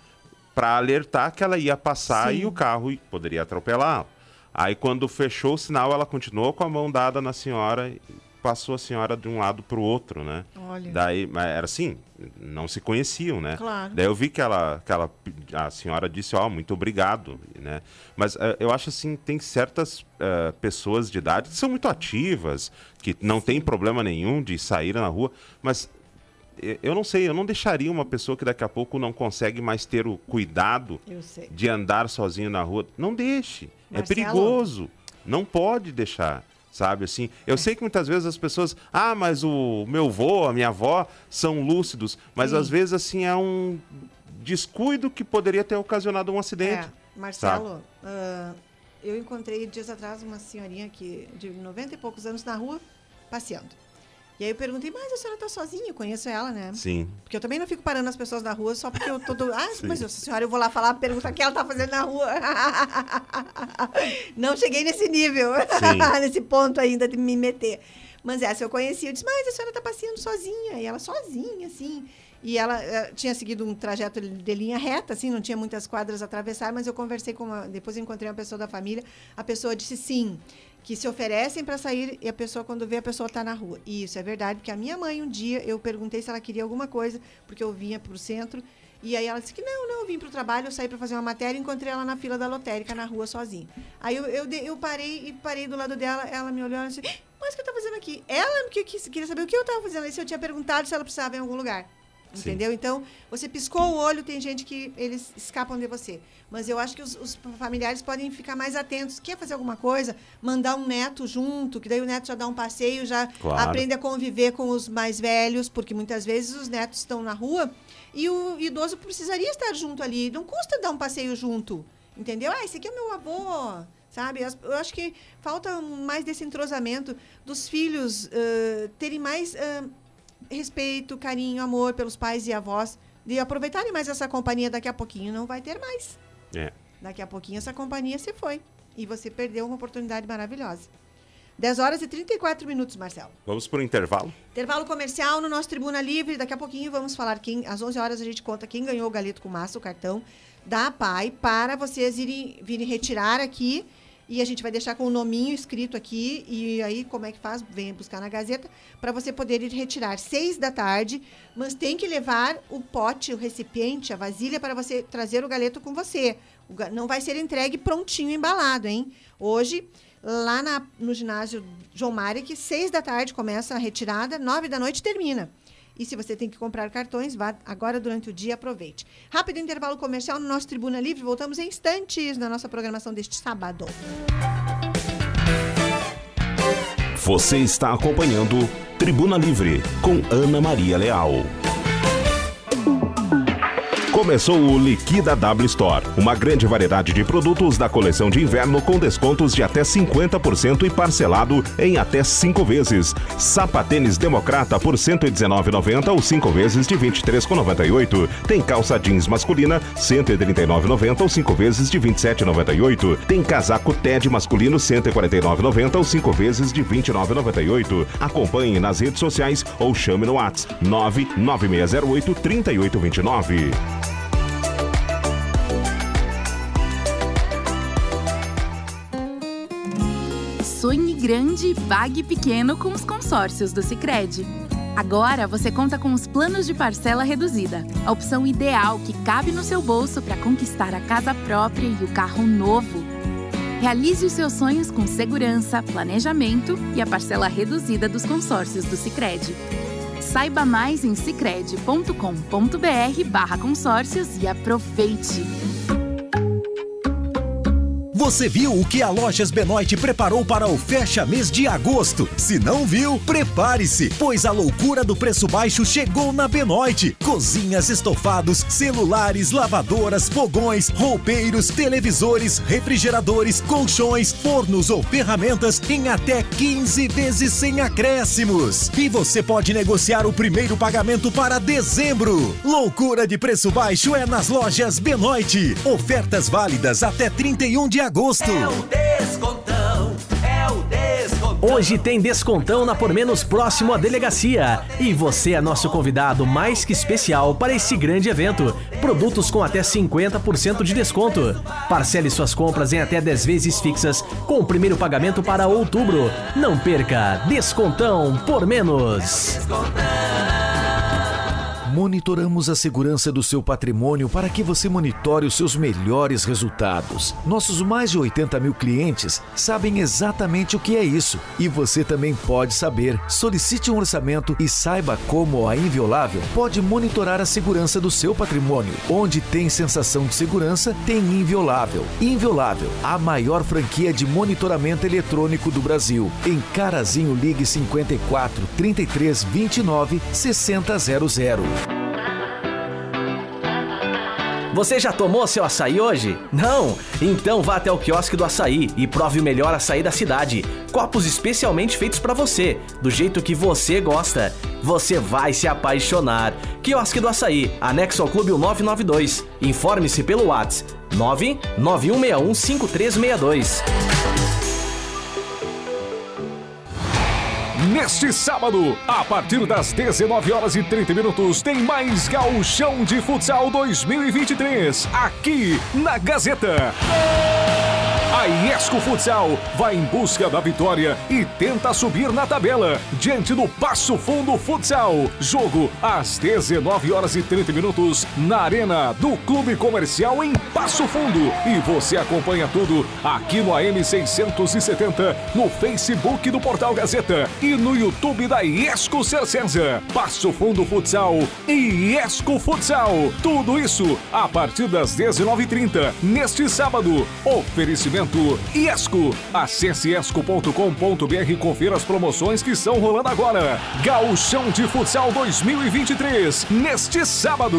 para alertar que ela ia passar Sim. e o carro poderia atropelá-la. Aí quando fechou o sinal, ela continuou com a mão dada na senhora e passou a senhora de um lado para o outro, né? Olha. Daí, era assim, não se conheciam, né? Claro. Daí eu vi que ela, que ela a senhora disse, ó, muito obrigado, né? Mas eh, eu acho assim, tem certas eh, pessoas de idade que são muito ativas, que não tem problema nenhum de sair na rua, mas eh, eu não sei, eu não deixaria uma pessoa que daqui a pouco não consegue mais ter o cuidado de andar sozinho na rua. Não deixe. É Marcelo? perigoso. Não pode deixar. Sabe assim? Eu sei que muitas vezes as pessoas, ah, mas o meu avô, a minha avó são lúcidos, mas Sim. às vezes assim é um descuido que poderia ter ocasionado um acidente. É, Marcelo, ah, eu encontrei dias atrás uma senhorinha que, de 90 e poucos anos na rua, passeando. E aí eu perguntei, mas a senhora tá sozinha? Eu conheço ela, né? Sim. Porque eu também não fico parando as pessoas na rua só porque eu tô. do- Ah, Sim. mas essa senhora, eu vou lá falar, perguntar o que ela tá fazendo na rua. Não cheguei nesse nível, nesse ponto ainda de me meter. Mas essa eu conheci, eu disse, mas a senhora tá passeando sozinha. E ela sozinha, assim. E ela eh, tinha seguido um trajeto de linha reta, assim, não tinha muitas quadras a atravessar, mas eu conversei com uma. Depois encontrei uma pessoa da família, a pessoa disse sim, que se oferecem para sair e a pessoa, quando vê, a pessoa está na rua. E isso é verdade, porque a minha mãe, um dia, eu perguntei se ela queria alguma coisa, porque eu vinha para o centro, e aí ela disse que não, não, eu vim para o trabalho, eu saí para fazer uma matéria e encontrei ela na fila da lotérica, na rua, sozinha. Aí eu, eu, eu parei e parei do lado dela, ela me olhou e disse, mas o que eu tá fazendo aqui? Ela que, que, queria saber o que eu estava fazendo, e se eu tinha perguntado se ela precisava em algum lugar. Sim. Entendeu? Então, você piscou o olho, tem gente que eles escapam de você. Mas eu acho que os, os familiares podem ficar mais atentos. Quer fazer alguma coisa? Mandar um neto junto, que daí o neto já dá um passeio, já Claro. aprende a conviver com os mais velhos, porque muitas vezes os netos estão na rua e o idoso precisaria estar junto ali. Não custa dar um passeio junto. Entendeu? Ah, esse aqui é meu avô. Sabe? Eu acho que falta mais desse entrosamento dos filhos ãh, terem mais ãh, respeito, carinho, amor pelos pais e avós, de aproveitarem mais essa companhia daqui a pouquinho. Não vai ter mais. É. Daqui a pouquinho essa companhia se foi. E você perdeu uma oportunidade maravilhosa. 10 horas e 34 minutos, Marcelo. Vamos para o intervalo? Intervalo comercial no nosso Tribuna Livre. Daqui a pouquinho vamos falar quem. Às 11 horas a gente conta quem ganhou o galeto com massa, o cartão da PAI, para vocês irem, virem retirar aqui. E a gente vai deixar com o nominho escrito aqui. E aí, como é que faz? Venha buscar na Gazeta, para você poder ir retirar. Seis da tarde, mas tem que levar o pote, o recipiente, a vasilha, para você trazer o galeto com você. Não vai ser entregue prontinho, embalado, hein? Hoje, lá na- no ginásio João Marek, seis da tarde começa a retirada, nove da noite termina. E se você tem que comprar cartões, vá agora durante o dia, aproveite. Rápido intervalo comercial no nosso Tribuna Livre. Voltamos em instantes na nossa programação deste sábado. Você está acompanhando Tribuna Livre com Ana Maria Leal. Começou o Liquida W Store, uma grande variedade de produtos da coleção de inverno com descontos de até 50% e parcelado em até 5 vezes. Sapatênis Democrata por R$ 119,90 ou 5 vezes de R$ 23,98. Tem calça jeans masculina R$ 139,90 ou 5 vezes de R$ 27,98. Tem casaco TED masculino R$ 149,90 ou 5 vezes de R$ 29,98. Acompanhe nas redes sociais ou chame no WhatsApp 99608 3829. Sonhe grande e pague pequeno com os consórcios do Sicredi. Agora você conta com os planos de parcela reduzida, a opção ideal que cabe no seu bolso para conquistar a casa própria e o carro novo. Realize os seus sonhos com segurança, planejamento e a parcela reduzida dos consórcios do Sicredi. Saiba mais em sicredi.com.br/barra consórcios e aproveite! Você viu o que a Lojas Benoit preparou para o fecha mês de agosto? Se não viu, prepare-se, pois a loucura do preço baixo chegou na Benoit. Cozinhas, estofados, celulares, lavadoras, fogões, roupeiros, televisores, refrigeradores, colchões, fornos ou ferramentas em até 15 vezes sem acréscimos. E você pode negociar o primeiro pagamento para dezembro. Loucura de preço baixo é nas lojas Benoit. Ofertas válidas até 31 de agosto. Descontão, é o descontão. Hoje tem descontão na Por Menos próximo à delegacia. E você é nosso convidado mais que especial para esse grande evento. Produtos com até 50% de desconto. Parcele suas compras em até 10 vezes fixas com o primeiro pagamento para outubro. Não perca! Descontão Por Menos. Monitoramos a segurança do seu patrimônio para que você monitore os seus melhores resultados. Nossos mais de 80 mil clientes sabem exatamente o que é isso e você também pode saber. Solicite um orçamento e saiba como a Inviolável pode monitorar a segurança do seu patrimônio. Onde tem sensação de segurança, tem Inviolável. Inviolável, a maior franquia de monitoramento eletrônico do Brasil. Em Carazinho, ligue 54 33 29 6000. Você já tomou seu açaí hoje? Não? Então vá até o quiosque do açaí e prove o melhor açaí da cidade. Copos especialmente feitos para você, do jeito que você gosta. Você vai se apaixonar. Quiosque do Açaí, anexo ao Clube 992. Informe-se pelo WhatsApp 991615362. Neste sábado, a partir das 19 horas e 30 minutos, tem mais Gauchão de Futsal 2023, aqui na Gazeta. A Iesco Futsal vai em busca da vitória e tenta subir na tabela, diante do Passo Fundo Futsal. Jogo às 19 horas e 30 minutos, na Arena do Clube Comercial em Passo Fundo. E você acompanha tudo aqui no AM 670, no Facebook do Portal Gazeta e no YouTube da Iesco Cercenza. Passo Fundo Futsal e Iesco Futsal. Tudo isso a partir das 19h30, neste sábado. Oferecimento Iesco. Acesse esco.com.br e confira as promoções que estão rolando agora. Gauchão de Futsal 2023, neste sábado.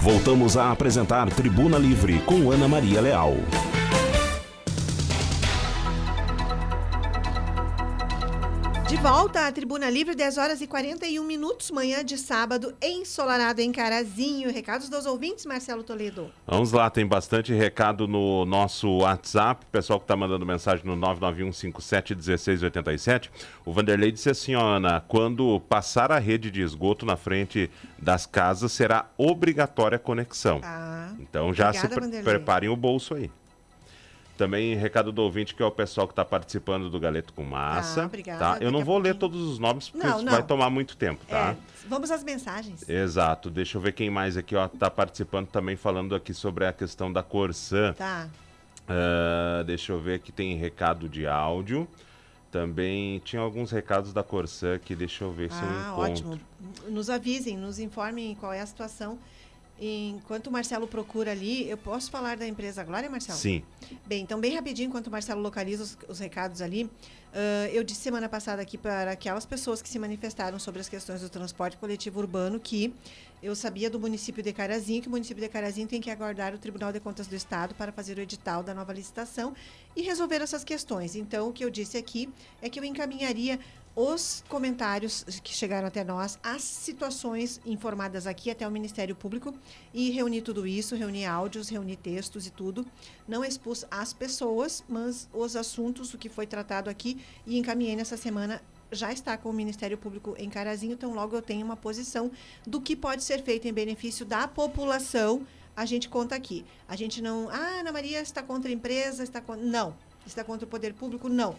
Voltamos a apresentar Tribuna Livre com Ana Maria Leal. Volta à Tribuna Livre, 10 horas e 41 minutos, manhã de sábado, ensolarado em Carazinho. Recados dos ouvintes, Marcelo Toledo. Vamos lá, tem bastante recado no nosso WhatsApp. Pessoal que está mandando mensagem no 991571687. O Vanderlei disse assim, ó, Ana, quando passar a rede de esgoto na frente das casas, será obrigatória a conexão. Ah, então já obrigada, se pre preparem o bolso aí. Também recado do ouvinte, que é o pessoal que está participando do Galeto com Massa. Ah, obrigada. tá? Eu não vou ler todos os nomes, porque Não, isso não. vai tomar muito tempo, tá? É, vamos às mensagens. Exato. Deixa eu ver quem mais aqui ó, tá participando também, falando aqui sobre a questão da Corsã. Tá. Ah, deixa eu ver aqui, tem recado de áudio. Também tinha alguns recados da Corsã que deixa eu ver se eu Ah, encontro. ótimo. Nos avisem, nos informem qual é a situação. Enquanto o Marcelo procura ali, eu posso falar da empresa Glória, Marcelo? Sim. Bem, então, bem rapidinho, enquanto o Marcelo localiza os, os recados ali, ah, eu disse semana passada aqui para aquelas pessoas que se manifestaram sobre as questões do transporte coletivo urbano que eu sabia do município de Carazinho que o município de Carazinho tem que aguardar o Tribunal de Contas do Estado para fazer o edital da nova licitação e resolver essas questões. Então, o que eu disse aqui é que eu encaminharia os comentários que chegaram até nós, as situações informadas aqui até o Ministério Público e reunir tudo isso, reunir áudios, reunir textos e tudo. Não expus as pessoas, mas os assuntos, o que foi tratado aqui e encaminhei nessa semana já está com o Ministério Público em Carazinho, então logo eu tenho uma posição do que pode ser feito em benefício da população. A gente conta aqui. A gente não, ah, Ana Maria está contra a empresa, está contra... não, está contra o poder público, não.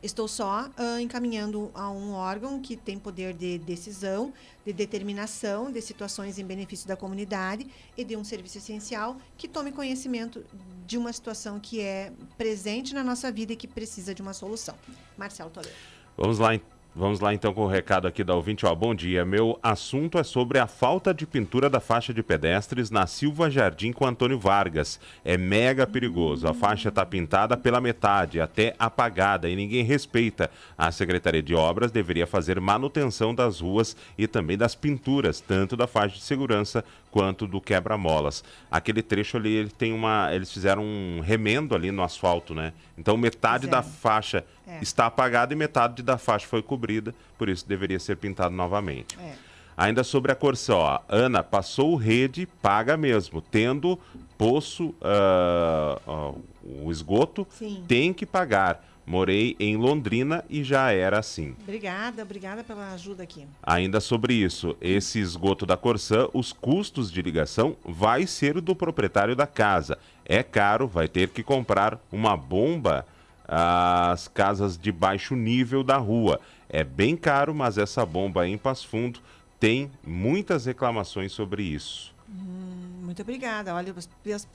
Estou só ah, encaminhando a um órgão que tem poder de decisão, de determinação de situações em benefício da comunidade e de um serviço essencial que tome conhecimento de uma situação que é presente na nossa vida e que precisa de uma solução. Marcelo Toledo. Vamos lá, en- vamos lá então com o recado aqui da ouvinte. Ó, bom dia. Meu assunto é sobre a falta de pintura da faixa de pedestres na Silva Jardim com Antônio Vargas. É mega perigoso. A faixa está pintada pela metade, até apagada, e ninguém respeita. A Secretaria de Obras deveria fazer manutenção das ruas e também das pinturas, tanto da faixa de segurança quanto do quebra-molas. Aquele trecho ali, ele tem uma, eles fizeram um remendo ali no asfalto, né? Então metade da Fizeram. faixa É. está apagada e metade da faixa foi cobrida, por isso deveria ser pintado novamente. É. Ainda sobre a Corsã, ó, Ana, passou rede, paga mesmo. Tendo poço, ah, ó, o esgoto, Sim. tem que pagar. Morei em Londrina e já era assim. Obrigada, obrigada pela ajuda aqui. Ainda sobre isso, esse esgoto da Corsã, os custos de ligação vai ser do proprietário da casa. É caro, vai ter que comprar uma bomba às casas de baixo nível da rua. É bem caro, mas essa bomba em Passo Fundo tem muitas reclamações sobre isso. Hum, muito obrigada. Olha,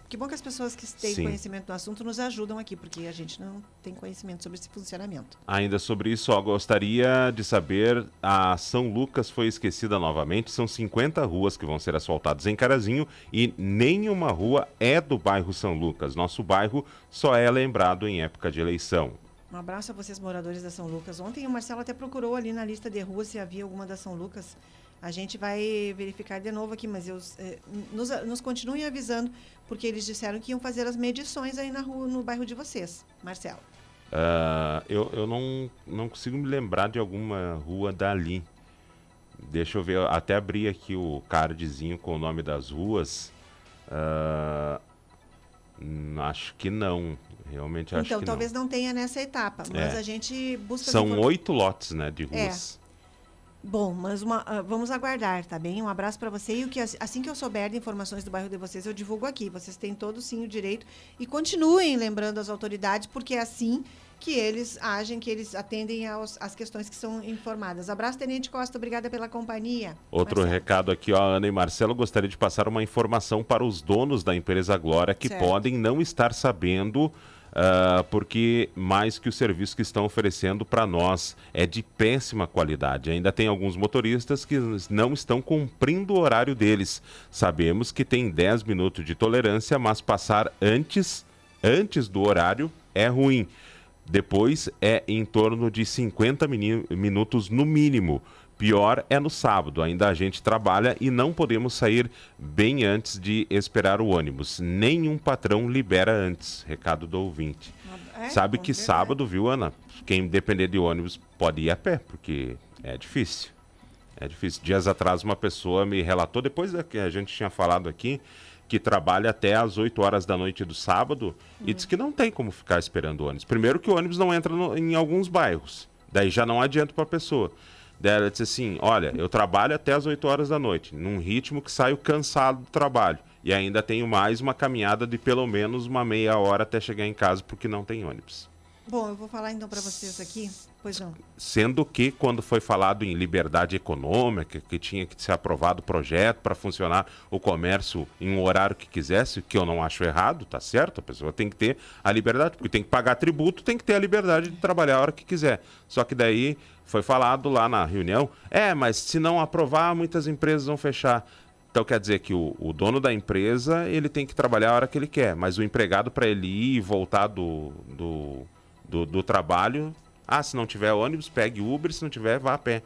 que bom que as pessoas que têm Sim. conhecimento do assunto nos ajudam aqui, porque a gente não tem conhecimento sobre esse funcionamento. Ainda sobre isso, ó, gostaria de saber, a São Lucas foi esquecida novamente, são 50 ruas que vão ser asfaltadas em Carazinho e nenhuma rua é do bairro São Lucas. Nosso bairro só é lembrado em época de eleição. Um abraço a vocês, moradores da São Lucas. Ontem o Marcelo até procurou ali na lista de ruas se havia alguma da São Lucas. A gente vai verificar de novo aqui, mas eu, eh, nos, nos continuem avisando, porque eles disseram que iam fazer as medições aí na rua, no bairro de vocês, Marcelo. Ah, eu eu não, não consigo me lembrar de alguma rua dali. Deixa eu ver, eu até abri aqui o cardzinho com o nome das ruas. Hum, acho que não. Realmente acho então, que talvez não. tenha nessa etapa, mas É. a gente busca... São oito lotes, né, de É. Bom, mas uma, ah, vamos aguardar, tá bem? Um abraço para você e o que as- assim que eu souber de informações do bairro de vocês, eu divulgo aqui. Vocês têm todo sim o direito e continuem lembrando as autoridades, porque é assim que eles agem, que eles atendem aos, às questões que são informadas. Abraço, Tenente Costa, obrigada pela companhia. Outro Marcelo. recado aqui, ó, Ana e Marcelo, gostaria de passar uma informação para os donos da empresa Glória que Certo. podem não estar sabendo, ah, porque mais que o serviço que estão oferecendo para nós é de péssima qualidade. Ainda tem alguns motoristas que não estão cumprindo o horário deles. Sabemos que tem 10 minutos de tolerância, mas passar antes, antes do horário é ruim. Depois é em torno de 50 mini- minutos no mínimo. Pior é no sábado, ainda a gente trabalha e não podemos sair bem antes de esperar o ônibus. Nenhum patrão libera antes. Recado do ouvinte. É, Sabe que verdade. sábado, viu, Ana? Quem depender de ônibus pode ir a pé, porque é difícil. É difícil. Dias atrás, uma pessoa me relatou, depois que a gente tinha falado aqui, que trabalha até às 8 horas da noite do sábado e diz que não tem como ficar esperando o ônibus. Primeiro que o ônibus não entra no- em alguns bairros. Daí já não adianta para a pessoa. Ela disse assim: Olha, eu trabalho até às 8 horas da noite, num ritmo que saio cansado do trabalho. E ainda tenho mais uma caminhada de pelo menos uma meia hora até chegar em casa, porque não tem ônibus. Bom, eu vou falar então para vocês aqui. Pois não. Sendo que, quando foi falado em liberdade econômica, que tinha que ser aprovado o projeto para funcionar o comércio em um horário que quisesse, que eu não acho errado, tá certo? A pessoa tem que ter a liberdade, porque tem que pagar tributo, tem que ter a liberdade de trabalhar a hora que quiser. Só que daí foi falado lá na reunião: é, mas se não aprovar, muitas empresas vão fechar. Então quer dizer que o, o dono da empresa ele tem que trabalhar a hora que ele quer, mas o empregado para ele ir e voltar do, do, do, do trabalho, ah, se não tiver ônibus, pegue Uber, se não tiver, vá a pé.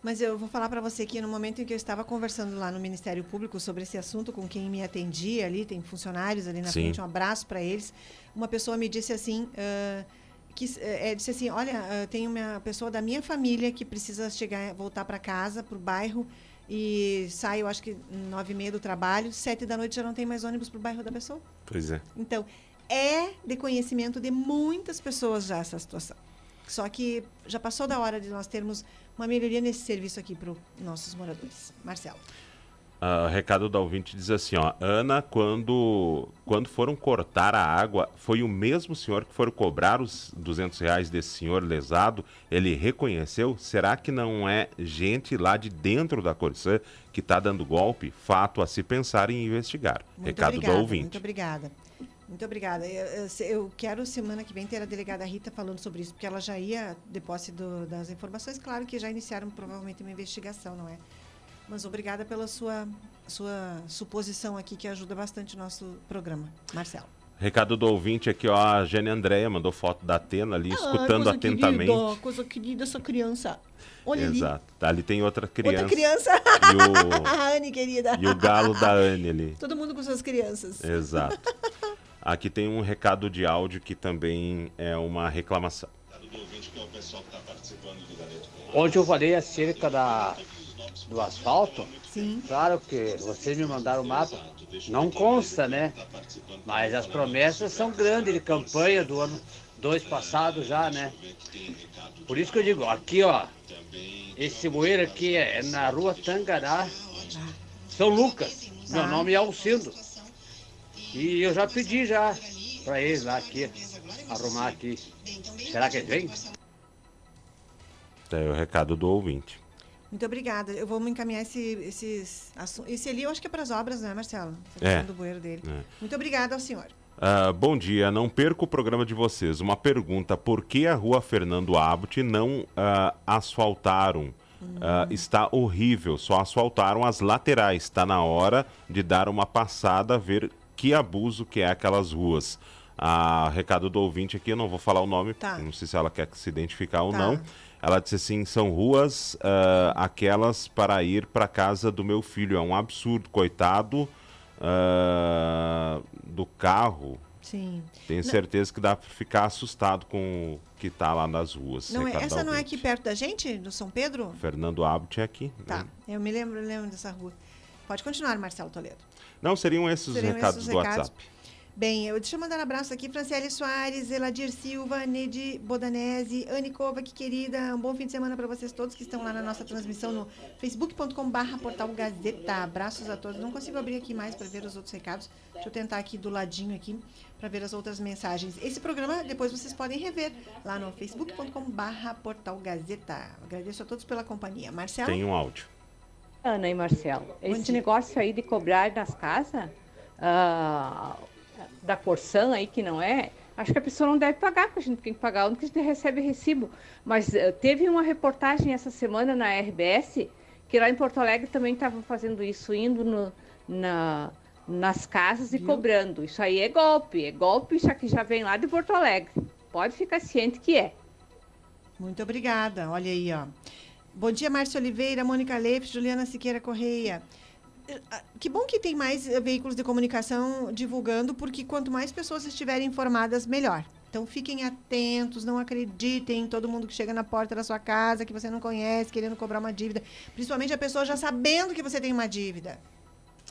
Mas eu vou falar para você que no momento em que eu estava conversando lá no Ministério Público sobre esse assunto com quem me atendia ali, tem funcionários ali na Sim. frente, um abraço para eles. Uma pessoa me disse assim, ah, que eh, disse assim, olha, ah, tem uma pessoa da minha família que precisa chegar, voltar para casa, para o bairro e sai, eu acho que nove e meia do trabalho, sete da noite já não tem mais ônibus para o bairro da pessoa. Pois é. Então, é de conhecimento de muitas pessoas já essa situação. Só que já passou da hora de nós termos uma melhoria nesse serviço aqui para os nossos moradores. Marcelo. Ah, recado da ouvinte diz assim, ó, Ana, quando, quando foram cortar a água, foi o mesmo senhor que foram cobrar os 200 reais desse senhor lesado, ele reconheceu? Será que não é gente lá de dentro da Corsã que está dando golpe? Fato a se pensar e investigar. Muito recado obrigada, do ouvinte. Muito obrigada. Muito obrigada. Eu, eu- quero semana que vem ter a delegada Rita falando sobre isso, porque ela já ia de posse do- das informações. Claro que já iniciaram provavelmente uma investigação, não é? Mas obrigada pela sua, sua suposição aqui, que ajuda bastante o nosso programa. Marcelo. Recado do ouvinte aqui, ó, a Jane Andréia mandou foto da Atena ali, escutando atentamente. Querida, coisa querida essa criança. Olha ali. Exato. Tá, ali tem outra criança. Outra criança. E o, a Anne, querida. e o galo da Anne ali. Todo mundo com suas crianças. Exato. Aqui tem um recado de áudio que também é uma reclamação. Ontem eu falei acerca da, do asfalto. Sim. Claro que vocês me mandaram o mapa. Não consta, né? Mas as promessas são grandes de campanha do ano dois passado já, né? Por isso que eu digo, aqui ó, esse bueiro aqui é na rua Tangará, São Lucas. Meu Tá. nome é Alcindo. E eu já pedi já pra eles lá aqui, arrumar aqui. Será que eles vêm? É o recado do ouvinte. Muito obrigada. Eu vou me encaminhar esse, esses assuntos. Esse ali eu acho que é para as obras, né, Marcelo? Essa É. do bueiro dele. É. Muito obrigada ao senhor. Ah, bom dia, não perca o programa de vocês. Uma pergunta: por que a rua Fernando Abbott não ah, asfaltaram? Ah, está horrível, só asfaltaram as laterais. Está na hora de dar uma passada, ver que abuso que é aquelas ruas. Ah, recado do ouvinte aqui, eu não vou falar o nome, Tá. não sei se ela quer se identificar ou Tá. não. Ela disse assim: são ruas ah, aquelas para ir para casa do meu filho. É um absurdo, coitado ah, do carro. Sim. Tenho Não- certeza que dá para ficar assustado com o que tá lá nas ruas. Não é, essa não é aqui perto da gente, do São Pedro? Fernando Abbott é aqui. Tá. né? Eu me lembro, lembro dessa rua. Pode continuar, Marcelo Toledo. Não, seriam esses os Seriam recados esses do recados. WhatsApp. Bem, eu, deixa eu mandar um abraço aqui, Franciele Soares, Eladir Silva, Nedi Bodanese, Anne Kovac, querida. Um bom fim de semana para vocês todos que estão lá na nossa transmissão no facebook.com.br portal Gazeta. Abraços a todos. Não consigo abrir aqui mais para ver os outros recados. Deixa eu tentar aqui do ladinho aqui para ver as outras mensagens. Esse programa depois vocês podem rever lá no facebook.com.br portal Gazeta. Agradeço a todos pela companhia. Marcelo? Tem um áudio. Ana e Marcelo, esse negócio aí de cobrar nas casas, ah, da Corsan aí, que não é, acho que a pessoa não deve pagar, porque a gente tem que pagar onde que a gente recebe recibo. Mas eh, teve uma reportagem essa semana na RBS, que lá em Porto Alegre também estavam fazendo isso, indo no- na, nas casas e cobrando. Isso aí é golpe, é golpe, já que já vem lá de Porto Alegre. Pode ficar ciente que é. Muito obrigada. Olha aí, ó. Bom dia, Márcia Oliveira, Mônica Leif, Juliana Siqueira Correia. Eh, ah, Que bom que tem mais eh, veículos de comunicação divulgando, porque quanto mais pessoas estiverem informadas, melhor. Então fiquem atentos, não acreditem em todo mundo que chega na porta da sua casa, que você não conhece, querendo cobrar uma dívida. Principalmente a pessoa já sabendo que você tem uma dívida.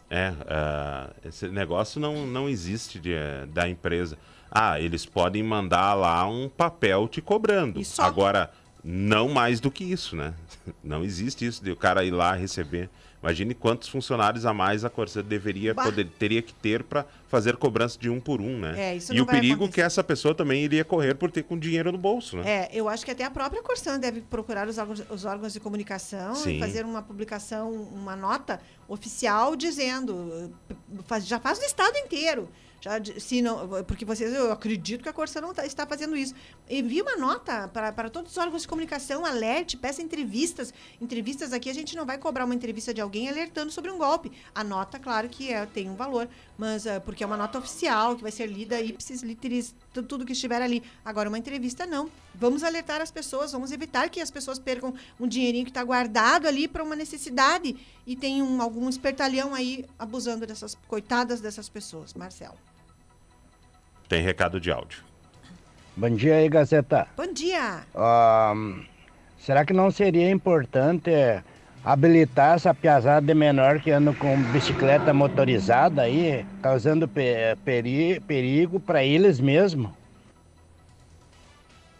É, ah, esse negócio não, não existe de, da empresa. Ah, eles podem mandar lá um papel te cobrando. Agora, não mais do que isso, né? Não existe isso de o cara ir lá receber. Imagine quantos funcionários a mais a Corsair deveria poder, teria que ter para fazer cobrança de um por um, né? É, isso e o perigo acontecer. que essa pessoa também iria correr por ter com dinheiro no bolso, né? É, eu acho que até a própria Corsan deve procurar os órgãos, os órgãos de comunicação Sim. e fazer uma publicação, uma nota oficial dizendo, eh, faz- já faz no estado inteiro. Já, se não, porque vocês, eu acredito que a Corsan não tá- está fazendo isso. Envie uma nota para, todos os órgãos de comunicação, alerte, peça entrevistas. Entrevistas aqui, a gente não vai cobrar uma entrevista de alguém alertando sobre um golpe. A nota, claro que é, tem um valor, mas eh, porque é uma nota oficial, que vai ser lida ipsis literis, tu- tudo que estiver ali. Agora, uma entrevista, não. Vamos alertar as pessoas, vamos evitar que as pessoas percam um dinheirinho que está guardado ali para uma necessidade e tem um, algum espertalhão aí abusando dessas, coitadas dessas pessoas. Marcelo. Tem recado de áudio. Bom dia aí, Gazeta. Bom dia! Ahn, será que não seria importante habilitar essa piazada de menor que anda com bicicleta motorizada aí, causando pe- peri- perigo para eles mesmos?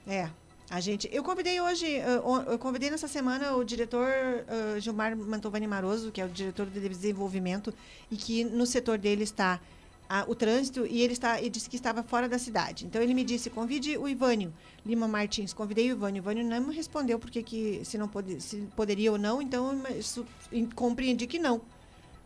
É. A gente, eu convidei hoje, eh, eu convidei nessa semana o diretor eh, Gilmar Mantovani Maroso, que é o diretor de desenvolvimento e que no setor dele está ah, o trânsito e ele está e disse que estava fora da cidade. Então ele me disse: "Convide o Ivânio Lima Martins". Convidei o Ivânio. O Ivânio não me respondeu porque que se não pode, se poderia ou não, então eu compreendi que não.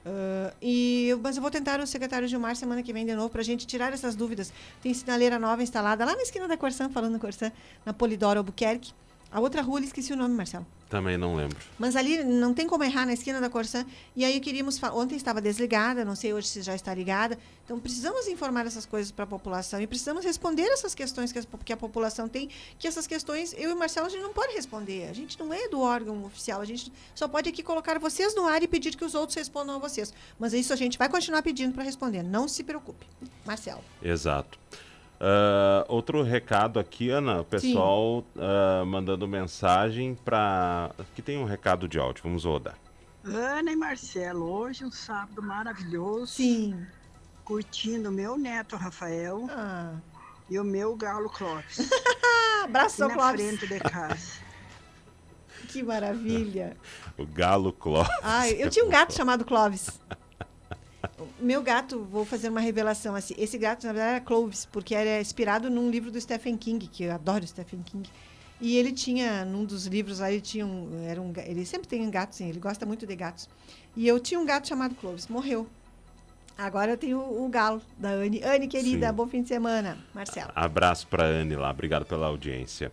Ah, e mas eu vou tentar o secretário Gilmar semana que vem de novo para a gente tirar essas dúvidas. Tem sinaleira nova instalada lá na esquina da Corsan, falando da Corsan, na Polidoro Albuquerque. A outra rua, esqueci o nome, Marcelo. Também não lembro. Mas ali não tem como errar na esquina da Corsan. E aí queríamos. Ontem estava desligada, não sei hoje se já está ligada. Então precisamos informar essas coisas para a população e precisamos responder essas questões que, as- que a população tem. Que essas questões, eu e o Marcelo, a gente não pode responder. A gente não é do órgão oficial. A gente só pode aqui colocar vocês no ar e pedir que os outros respondam a vocês. Mas isso a gente vai continuar pedindo para responder. Não se preocupe. Marcelo. Exato. Ah, outro recado aqui, Ana, o pessoal ah, mandando mensagem para. Aqui tem um recado de áudio, vamos rodar. Ana e Marcelo, hoje um sábado maravilhoso. Sim. Curtindo o meu neto Rafael e o meu galo Clóvis. Abraço, na Clóvis. frente de casa. Que maravilha. O Galo Clóvis. Ai, eu tinha um gato chamado Clovis. Meu gato, vou fazer uma revelação assim. Esse gato, na verdade, era Clovis, porque era inspirado num livro do Stephen King, que eu adoro Stephen King. E ele tinha, num dos livros lá, ele tinha um. Era um ele sempre tem gatos, sim, ele gosta muito de gatos. E eu tinha um gato chamado Clovis, morreu. Agora eu tenho o, o galo da Anne. Anne, querida, Sim. bom fim de semana. Marcelo. Abraço para Anne lá, obrigado pela audiência.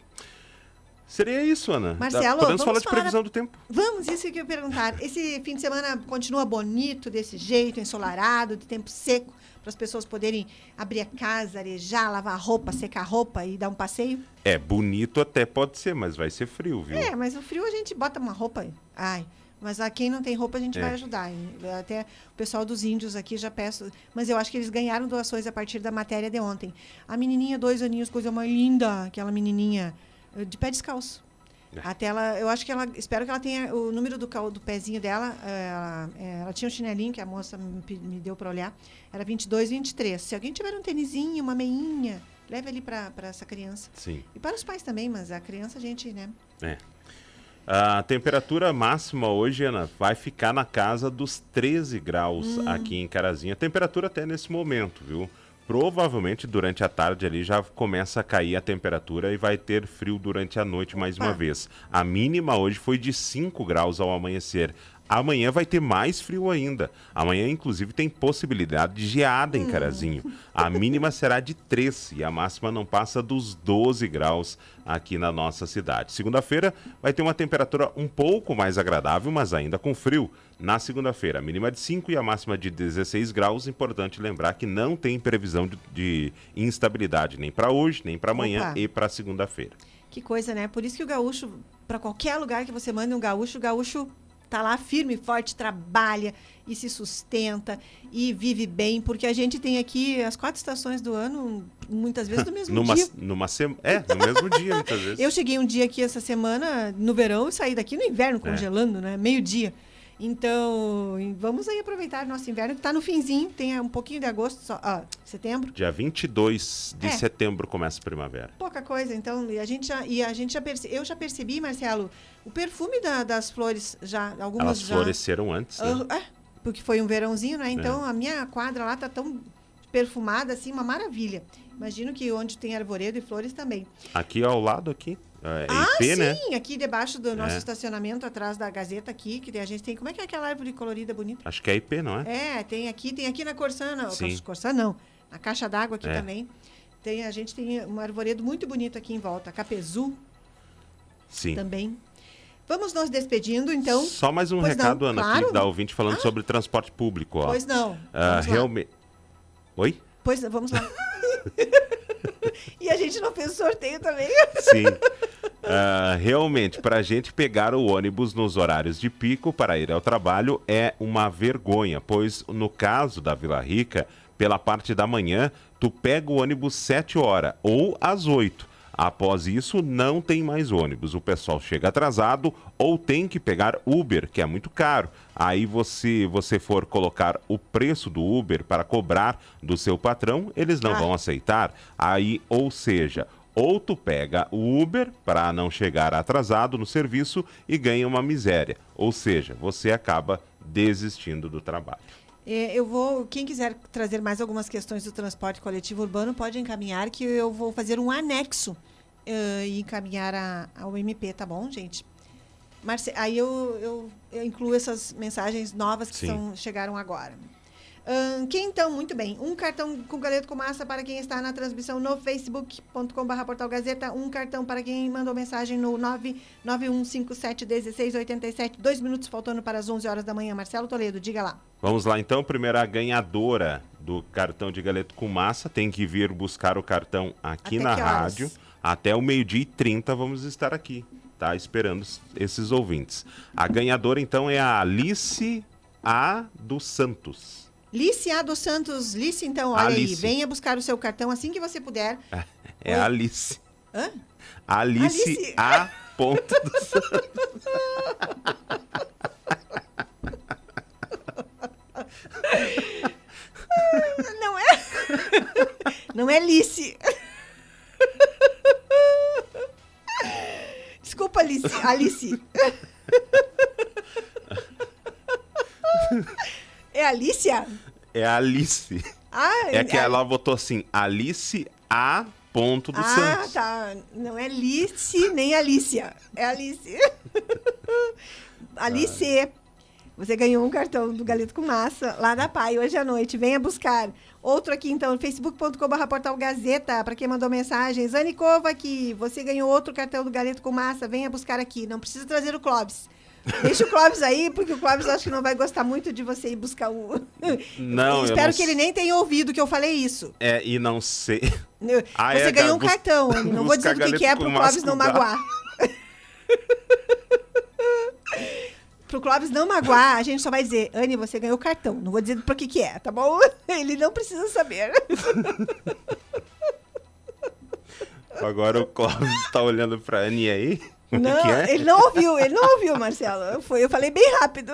Seria isso, Ana. Marcelo, Podemos vamos falar de falar- previsão do tempo. Vamos, isso que eu ia perguntar. Esse fim de semana continua bonito desse jeito, ensolarado, de tempo seco, para as pessoas poderem abrir a casa, arejar, lavar a roupa, secar a roupa e dar um passeio? É, bonito até pode ser, mas vai ser frio, viu? É, mas o frio a gente bota uma roupa. Ai, mas a quem não tem roupa a gente É. vai ajudar. Até o pessoal dos índios aqui já peço. Mas eu acho que eles ganharam doações a partir da matéria de ontem. A menininha, dois aninhos, coisa mais linda, aquela menininha de pé descalço. Até ela, eu acho que ela, espero que ela tenha o número do, do pezinho dela. eh, Ela, eh, ela tinha um chinelinho que a moça me, me deu para olhar. Era 22, 23. Se alguém tiver um tênisinho, uma meinha, leve ali para essa criança. Sim. E para os pais também, mas a criança a gente, né? É. A temperatura máxima hoje, Ana, vai ficar na casa dos 13 graus Hum. aqui em Carazinho. A temperatura até nesse momento, viu? Provavelmente durante a tarde ali já começa a cair a temperatura e vai ter frio durante a noite mais uma vez. A mínima hoje foi de 5 graus ao amanhecer. Amanhã vai ter mais frio ainda. Amanhã, inclusive, tem possibilidade de geada em Carazinho. A mínima será de 3 e a máxima não passa dos 12 graus aqui na nossa cidade. Segunda-feira vai ter uma temperatura um pouco mais agradável, mas ainda com frio. Na segunda-feira, a mínima de 5 e a máxima de 16 graus. Importante lembrar que não tem previsão de, de instabilidade nem para hoje, nem para amanhã Opa. e para segunda-feira. Que coisa, né? Por isso que o gaúcho, para qualquer lugar que você manda um gaúcho, o gaúcho tá lá firme e forte, trabalha e se sustenta e vive bem, porque a gente tem aqui as quatro estações do ano, muitas vezes no mesmo numa, dia. numa É, no mesmo dia, muitas vezes. Eu cheguei um dia aqui essa semana, no verão, e saí daqui no inverno, É. congelando, né? Meio-dia. Então, vamos aí aproveitar nosso inverno, que tá no finzinho, tem um pouquinho de agosto, só, ah, setembro. Dia 22 de É. setembro começa a primavera. Pouca coisa, então, e a gente já, e a gente já perce, eu já percebi, Marcelo, o perfume da- das flores já, algumas Elas já... floresceram antes, né? Ah, é, porque foi um verãozinho, né? Então, a minha quadra lá tá tão perfumada, assim, uma maravilha. Imagino que onde tem arvoredo e flores também. Aqui ao lado, aqui, é ah, IP, sim, né? aqui debaixo do nosso É. estacionamento, atrás da Gazeta aqui, que a gente tem... Como é que é aquela árvore colorida bonita? Acho que é IP, não é? É, tem aqui, tem aqui na Corsana. Sim. Corsana não, na caixa d'água aqui É. também. Tem, a gente tem um arvoredo muito bonito aqui em volta. Capezu Sim. também. Vamos nos despedindo, então. Só mais um Pois não, recado, Ana, claro. aqui da ouvinte falando sobre transporte público. Ó. Pois não, Ah, realmente. Oi? Pois não, vamos lá. e a gente não fez sorteio também. Sim. Ah, realmente, para a gente pegar o ônibus nos horários de pico para ir ao trabalho é uma vergonha, pois no caso da Vila Rica, pela parte da manhã, tu pega o ônibus 7 horas ou às 8. Após isso, não tem mais ônibus. O pessoal chega atrasado ou tem que pegar Uber, que é muito caro. Aí você, você for colocar o preço do Uber para cobrar do seu patrão, eles não Ah. vão aceitar. Aí, ou seja, ou tu pega o Uber para não chegar atrasado no serviço e ganha uma miséria. Ou seja, você acaba desistindo do trabalho. É, eu vou, quem quiser trazer mais algumas questões do transporte coletivo urbano, pode encaminhar que eu vou fazer um anexo eh, e encaminhar a- ao MP, tá bom, gente? Marce aí eu, eu, eu incluo essas mensagens novas que são, chegaram agora. Ahn, quem então, muito bem, um cartão com galeto com massa para quem está na transmissão no facebook.com.br portal Gazeta, um cartão para quem mandou mensagem no 991571687, dois minutos faltando para as 11 horas da manhã. Marcelo Toledo, diga lá. Vamos lá então, primeiro a ganhadora do cartão de galeto com massa tem que vir buscar o cartão aqui Até na rádio. Até o meio-dia e 30 vamos estar aqui, tá? Esperando esses ouvintes. A ganhadora então é a Alice A dos Santos. Lice A dos Santos, Lice, então, olha aí, Alice. venha buscar o seu cartão assim que você puder. É a Alice. Hã? Alice, Alice. A ponto dos Santos. Não é? Não é Lice. Desculpa, Alice. Alice. É Alicia? É a Alice. Ah, É que é- ela botou assim, Alice A ponto dos ah, Santos. tá. Não é Lice nem Alicia. É Alice. Alice. Você ganhou um cartão do Galeto com Massa lá da Pai hoje à noite. Venha buscar. Outro aqui, então, facebook.com.br portal Gazeta, para quem mandou mensagem. Zanicova aqui, você ganhou outro cartão do Galeto com Massa. Venha buscar aqui. Não precisa trazer o Clóvis. Deixa o Clóvis aí, porque o Clóvis acho que não vai gostar muito de você ir buscar o. Não, Espero não que ele nem tenha ouvido que eu falei isso. É, e não sei. Ah, Você é, ganhou um bus- cartão. Não vou dizer do que, que é pro Clóvis não magoar. pro Clóvis não magoar, a gente só vai dizer, Anne, você ganhou o cartão. Não vou dizer pro que que é, tá bom? Ele não precisa saber. Agora o Clóvis tá olhando pra Anne aí. Não, é? ele não ouviu, ele não ouviu, Marcelo. Eu, foi, eu falei bem rápido.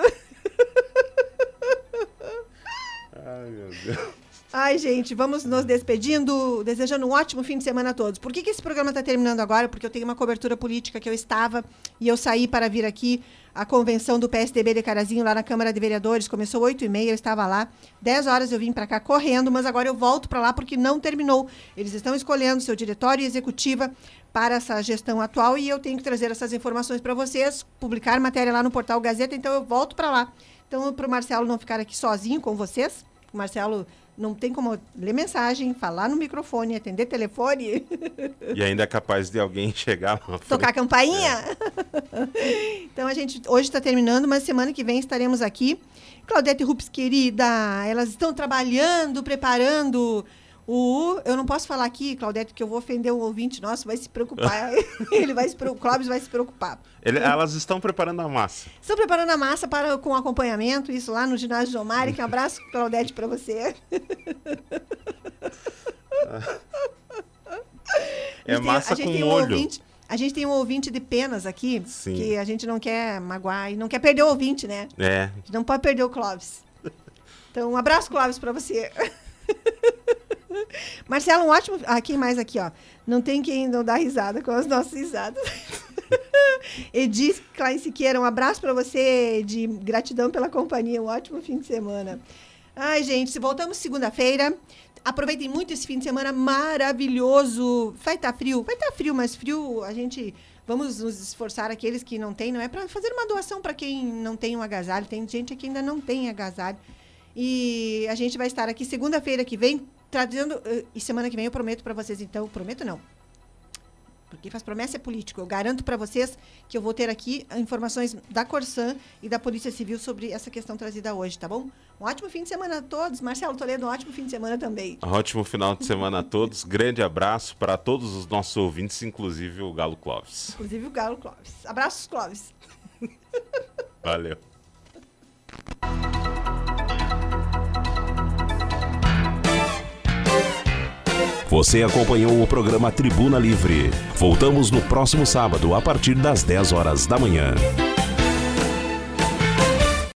Ai, meu Deus. Ai, gente, vamos nos despedindo, desejando um ótimo fim de semana a todos. Por que, que esse programa está terminando agora? Porque eu tenho uma cobertura política que eu estava e eu saí para vir aqui. A convenção do PSDB de Carazinho lá na Câmara de Vereadores começou 8 e meia, eu estava lá. 10 horas eu vim para cá correndo, mas agora eu volto para lá porque não terminou. Eles estão escolhendo seu diretório e executiva para essa gestão atual e eu tenho que trazer essas informações para vocês, publicar matéria lá no portal Gazeta, então eu volto para lá. Então, para o Marcelo não ficar aqui sozinho com vocês, o Marcelo não tem como ler mensagem, falar no microfone, atender telefone. E ainda é capaz de alguém chegar lá. Tocar a campainha. É. então a gente hoje está terminando, mas semana que vem estaremos aqui. Claudete Rups, querida, elas estão trabalhando, preparando o eu não posso falar aqui, Claudete, que eu vou ofender o ouvinte nosso, vai se preocupar. Ele vai se o Clóvis vai se preocupar. Ele, elas estão preparando a massa. Estão preparando a massa para com acompanhamento, isso lá no ginásio de Omari, que um abraço, Claudete, para você. É massa tem, com um molho. Ouvinte, a gente tem um ouvinte de penas aqui, Sim. que a gente não quer magoar e não quer perder o ouvinte, né? É. A gente não pode perder o Clóvis. Então, um abraço, Clóvis, para você. Marcelo, um ótimo. Ah, quem mais aqui, ó? Não tem quem não dar risada com as nossas risadas. Edith Klein Siqueira, um abraço para você, de gratidão pela companhia. Um ótimo fim de semana. Ai, gente, se voltamos segunda-feira. Aproveitem muito esse fim de semana maravilhoso. Vai estar tá frio, vai estar tá frio, mas frio a gente vamos nos esforçar aqueles que não têm, não é para fazer uma doação para quem não tem um agasalho. Tem gente que ainda não tem agasalho. E a gente vai estar aqui segunda-feira que vem trazendo e semana que vem eu prometo para vocês então, prometo não. Porque faz promessa é político. Eu garanto para vocês que eu vou ter aqui informações da Corsan e da Polícia Civil sobre essa questão trazida hoje, tá bom? Um ótimo fim de semana a todos. Marcelo Toledo, um ótimo fim de semana também. Ótimo final de semana a todos. Grande abraço para todos os nossos ouvintes, inclusive o Galo Clóvis. Inclusive o Galo Clóvis. Abraços, Clóvis. Valeu. Você acompanhou o programa Tribuna Livre. Voltamos no próximo sábado, a partir das 10 horas da manhã.